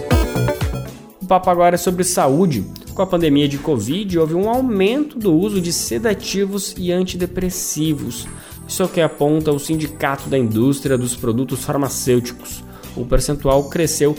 O papo agora é sobre saúde. Com a pandemia de Covid, houve um aumento do uso de sedativos e antidepressivos. Isso é o que aponta o Sindicato da Indústria dos Produtos Farmacêuticos. O percentual cresceu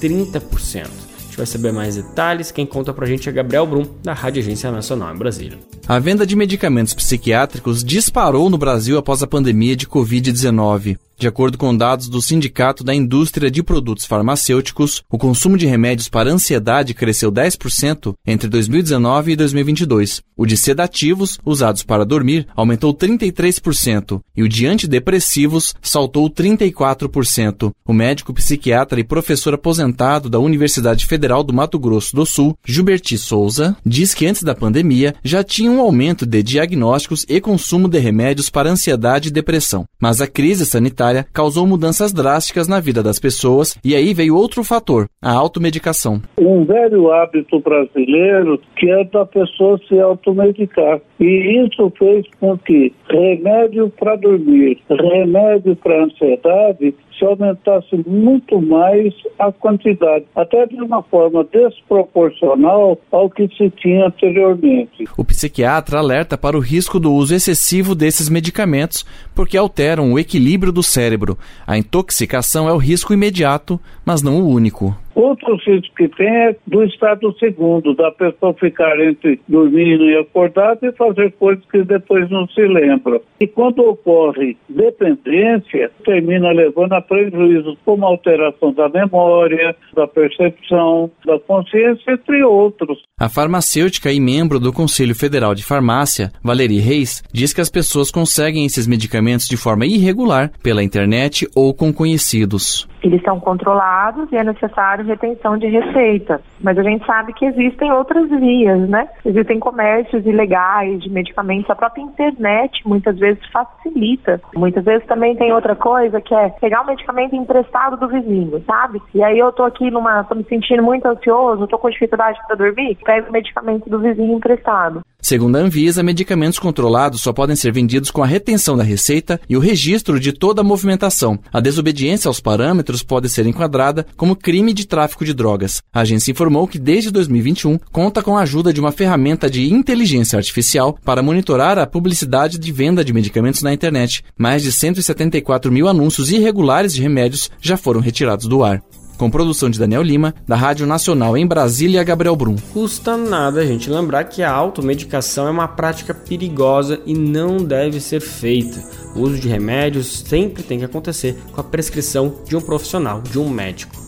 30%. A gente vai saber mais detalhes. Quem conta pra gente é Gabriel Brum, da Rádio Agência Nacional em Brasília. A venda de medicamentos psiquiátricos disparou no Brasil após a pandemia de Covid-19. De acordo com dados do Sindicato da Indústria de Produtos Farmacêuticos, o consumo de remédios para ansiedade cresceu 10% entre 2019 e 2022. O de sedativos, usados para dormir, aumentou 33% e o de antidepressivos saltou 34%. O médico psiquiatra e professor aposentado da Universidade Federal do Mato Grosso do Sul, Gilberti Souza, diz que antes da pandemia já tinha um aumento de diagnósticos e consumo de remédios para ansiedade e depressão. Mas a crise sanitária causou mudanças drásticas na vida das pessoas e aí veio outro fator, a automedicação. Um velho hábito brasileiro que é da pessoa se automedicar. E isso fez com que remédio para dormir, remédio para ansiedade se aumentasse muito mais a quantidade, até de uma forma desproporcional ao que se tinha anteriormente. O psiquiatra alerta para o risco do uso excessivo desses medicamentos porque alteram o equilíbrio do cérebro. A intoxicação é o risco imediato, mas não o único. Outro risco que tem é do estado segundo, da pessoa ficar entre dormindo e acordado e fazer coisas que depois não se lembra. E quando ocorre dependência, termina levando a prejuízos como alteração da memória, da percepção, da consciência, entre outros. A farmacêutica e membro do Conselho Federal de Farmácia, Valerie Reis, diz que as pessoas conseguem esses medicamentos de forma irregular pela internet ou com conhecidos. Eles são controlados e é necessário retenção de receita. Mas a gente sabe que existem outras vias, né? Existem comércios ilegais de medicamentos. A própria internet muitas vezes facilita. Muitas vezes também tem outra coisa que é pegar um medicamento emprestado do vizinho, sabe? E aí eu tô aqui numa, tô me sentindo muito ansioso, tô com dificuldade para dormir, pego o medicamento do vizinho emprestado. Segundo a Anvisa, medicamentos controlados só podem ser vendidos com a retenção da receita e o registro de toda a movimentação. A desobediência aos parâmetros pode ser enquadrada como crime de tráfico de drogas. A agência informou que desde 2021 conta com a ajuda de uma ferramenta de inteligência artificial para monitorar a publicidade de venda de medicamentos na internet. Mais de 174 mil anúncios irregulares de remédios já foram retirados do ar com produção de Daniel Lima, da Rádio Nacional em Brasília, Gabriel Brum. Custa nada a gente lembrar que a automedicação é uma prática perigosa e não deve ser feita. O uso de remédios sempre tem que acontecer com a prescrição de um profissional, de um médico.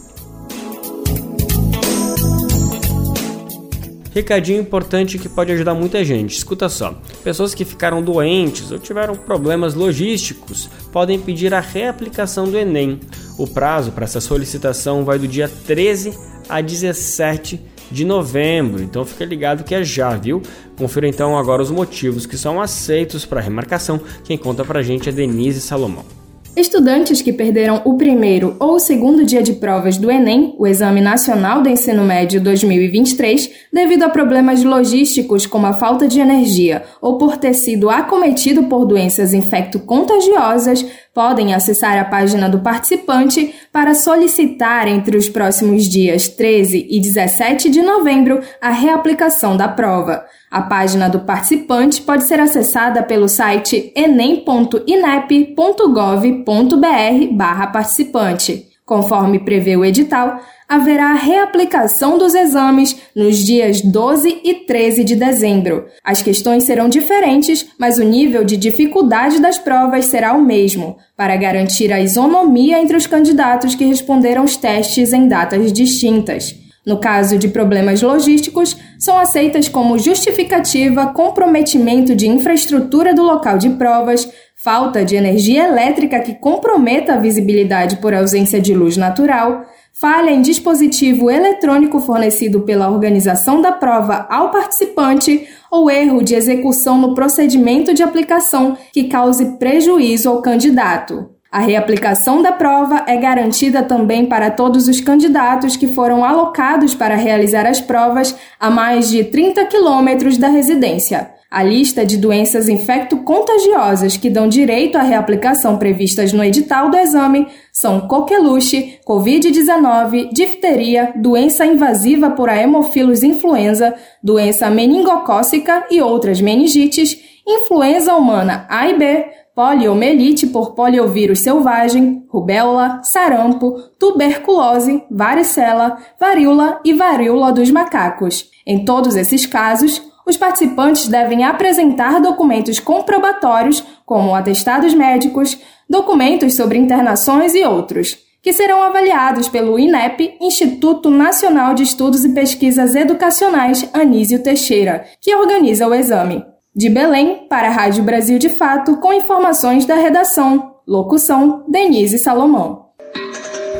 Recadinho importante que pode ajudar muita gente. Escuta só: pessoas que ficaram doentes ou tiveram problemas logísticos podem pedir a reaplicação do Enem. O prazo para essa solicitação vai do dia 13 a 17 de novembro, então fica ligado que é já, viu? Confira então agora os motivos que são aceitos para remarcação. Quem conta pra gente é Denise Salomão. Estudantes que perderam o primeiro ou o segundo dia de provas do Enem, o Exame Nacional do Ensino Médio 2023, devido a problemas logísticos como a falta de energia ou por ter sido acometido por doenças infecto-contagiosas, podem acessar a página do participante para solicitar entre os próximos dias 13 e 17 de novembro a reaplicação da prova. A página do participante pode ser acessada pelo site enem.inep.gov.br/participante. Conforme prevê o edital, haverá reaplicação dos exames nos dias 12 e 13 de dezembro. As questões serão diferentes, mas o nível de dificuldade das provas será o mesmo, para garantir a isonomia entre os candidatos que responderam os testes em datas distintas. No caso de problemas logísticos, são aceitas como justificativa comprometimento de infraestrutura do local de provas, falta de energia elétrica que comprometa a visibilidade por ausência de luz natural, falha em dispositivo eletrônico fornecido pela organização da prova ao participante ou erro de execução no procedimento de aplicação que cause prejuízo ao candidato. A reaplicação da prova é garantida também para todos os candidatos que foram alocados para realizar as provas a mais de 30 quilômetros da residência. A lista de doenças infecto-contagiosas que dão direito à reaplicação previstas no edital do exame são coqueluche, Covid-19, difteria, doença invasiva por Haemophilus influenza, doença meningocócica e outras meningites, influenza humana A e B, poliomielite por poliovírus selvagem, rubéola, sarampo, tuberculose, varicela, varíola e varíola dos macacos. Em todos esses casos, os participantes devem apresentar documentos comprobatórios, como atestados médicos, documentos sobre internações e outros, que serão avaliados pelo INEP, Instituto Nacional de Estudos e Pesquisas Educacionais Anísio Teixeira, que organiza o exame. De Belém, para a Rádio Brasil de Fato, com informações da redação. Locução: Denise Salomão.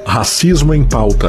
Racismo em pauta.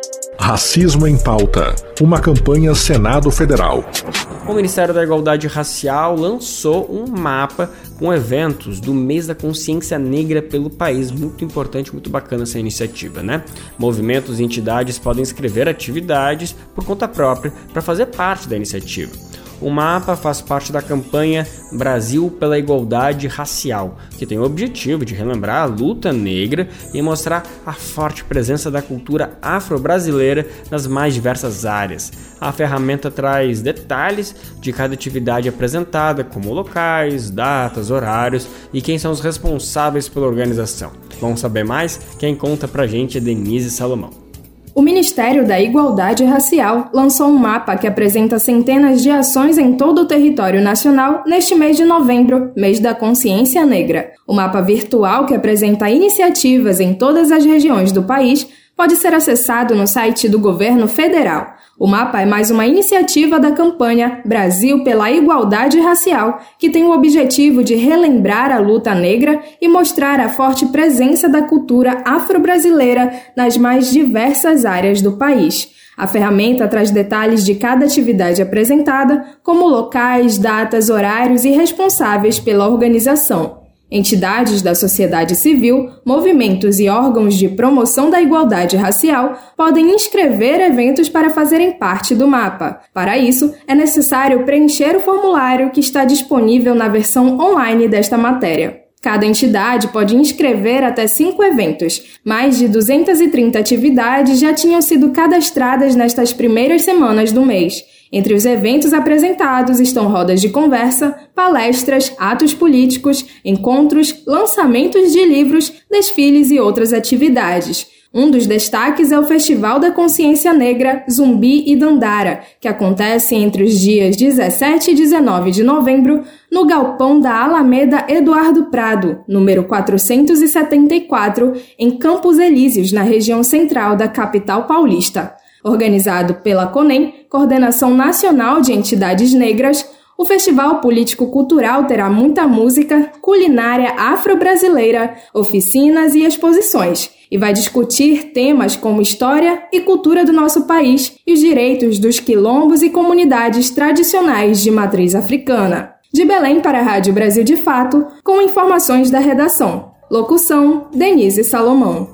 Racismo em Pauta, uma campanha Senado Federal. O Ministério da Igualdade Racial lançou um mapa com eventos do mês da consciência negra pelo país. Muito importante, muito bacana essa iniciativa, né? Movimentos e entidades podem escrever atividades por conta própria para fazer parte da iniciativa. O mapa faz parte da campanha Brasil pela Igualdade Racial, que tem o objetivo de relembrar a luta negra e mostrar a forte presença da cultura afro-brasileira nas mais diversas áreas. A ferramenta traz detalhes de cada atividade apresentada, como locais, datas, horários e quem são os responsáveis pela organização. Vamos saber mais? Quem conta pra gente é Denise Salomão. O Ministério da Igualdade Racial lançou um mapa que apresenta centenas de ações em todo o território nacional neste mês de novembro, mês da consciência negra. O mapa virtual que apresenta iniciativas em todas as regiões do país pode ser acessado no site do governo federal. O mapa é mais uma iniciativa da campanha Brasil pela Igualdade Racial, que tem o objetivo de relembrar a luta negra e mostrar a forte presença da cultura afro-brasileira nas mais diversas áreas do país. A ferramenta traz detalhes de cada atividade apresentada, como locais, datas, horários e responsáveis pela organização. Entidades da sociedade civil, movimentos e órgãos de promoção da igualdade racial podem inscrever eventos para fazerem parte do mapa. Para isso, é necessário preencher o formulário que está disponível na versão online desta matéria. Cada entidade pode inscrever até cinco eventos. Mais de 230 atividades já tinham sido cadastradas nestas primeiras semanas do mês. Entre os eventos apresentados estão rodas de conversa, palestras, atos políticos, encontros, lançamentos de livros, desfiles e outras atividades. Um dos destaques é o Festival da Consciência Negra Zumbi e Dandara, que acontece entre os dias 17 e 19 de novembro no galpão da Alameda Eduardo Prado, número 474, em Campos Elíseos, na região central da capital paulista. Organizado pela CONEM, Coordenação Nacional de Entidades Negras, o Festival Político-Cultural terá muita música, culinária afro-brasileira, oficinas e exposições, e vai discutir temas como história e cultura do nosso país e os direitos dos quilombos e comunidades tradicionais de matriz africana. De Belém para a Rádio Brasil de Fato, com informações da redação. Locução: Denise Salomão.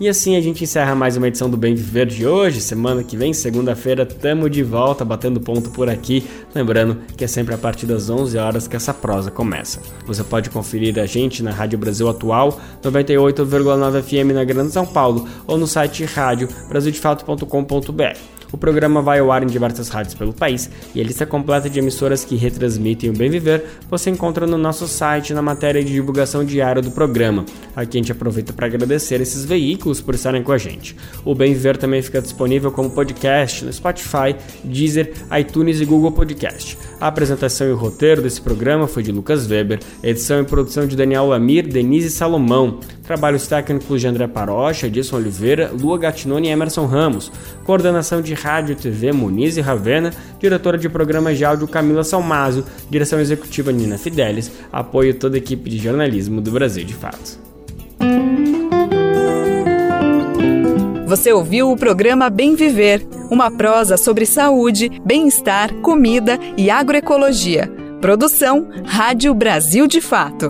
E assim a gente encerra mais uma edição do Bem Viver de hoje. Semana que vem, segunda-feira, tamo de volta, batendo ponto por aqui. Lembrando que é sempre a partir das 11 horas que essa prosa começa. Você pode conferir a gente na Rádio Brasil Atual, 98,9 FM na Grande São Paulo, ou no site rádio brasildefato.com.br. O programa vai ao ar em diversas rádios pelo país e a lista completa de emissoras que retransmitem o Bem Viver você encontra no nosso site na matéria de divulgação diária do programa. Aqui a gente aproveita para agradecer esses veículos por estarem com a gente. O Bem Viver também fica disponível como podcast no Spotify, Deezer, iTunes e Google Podcast. A apresentação e o roteiro desse programa foi de Lucas Weber, edição e produção de Daniel Lamir, Denise Salomão, trabalhos técnicos de André Parocha, Edson Oliveira, Lua Gatinoni e Emerson Ramos, coordenação de rádio e TV Muniz e Ravena, diretora de programas de áudio Camila Salmazo, direção executiva Nina Fidelis, apoio toda a equipe de jornalismo do Brasil de Fato. Você ouviu o programa Bem Viver, uma prosa sobre saúde, bem-estar, comida e agroecologia. Produção Rádio Brasil de Fato.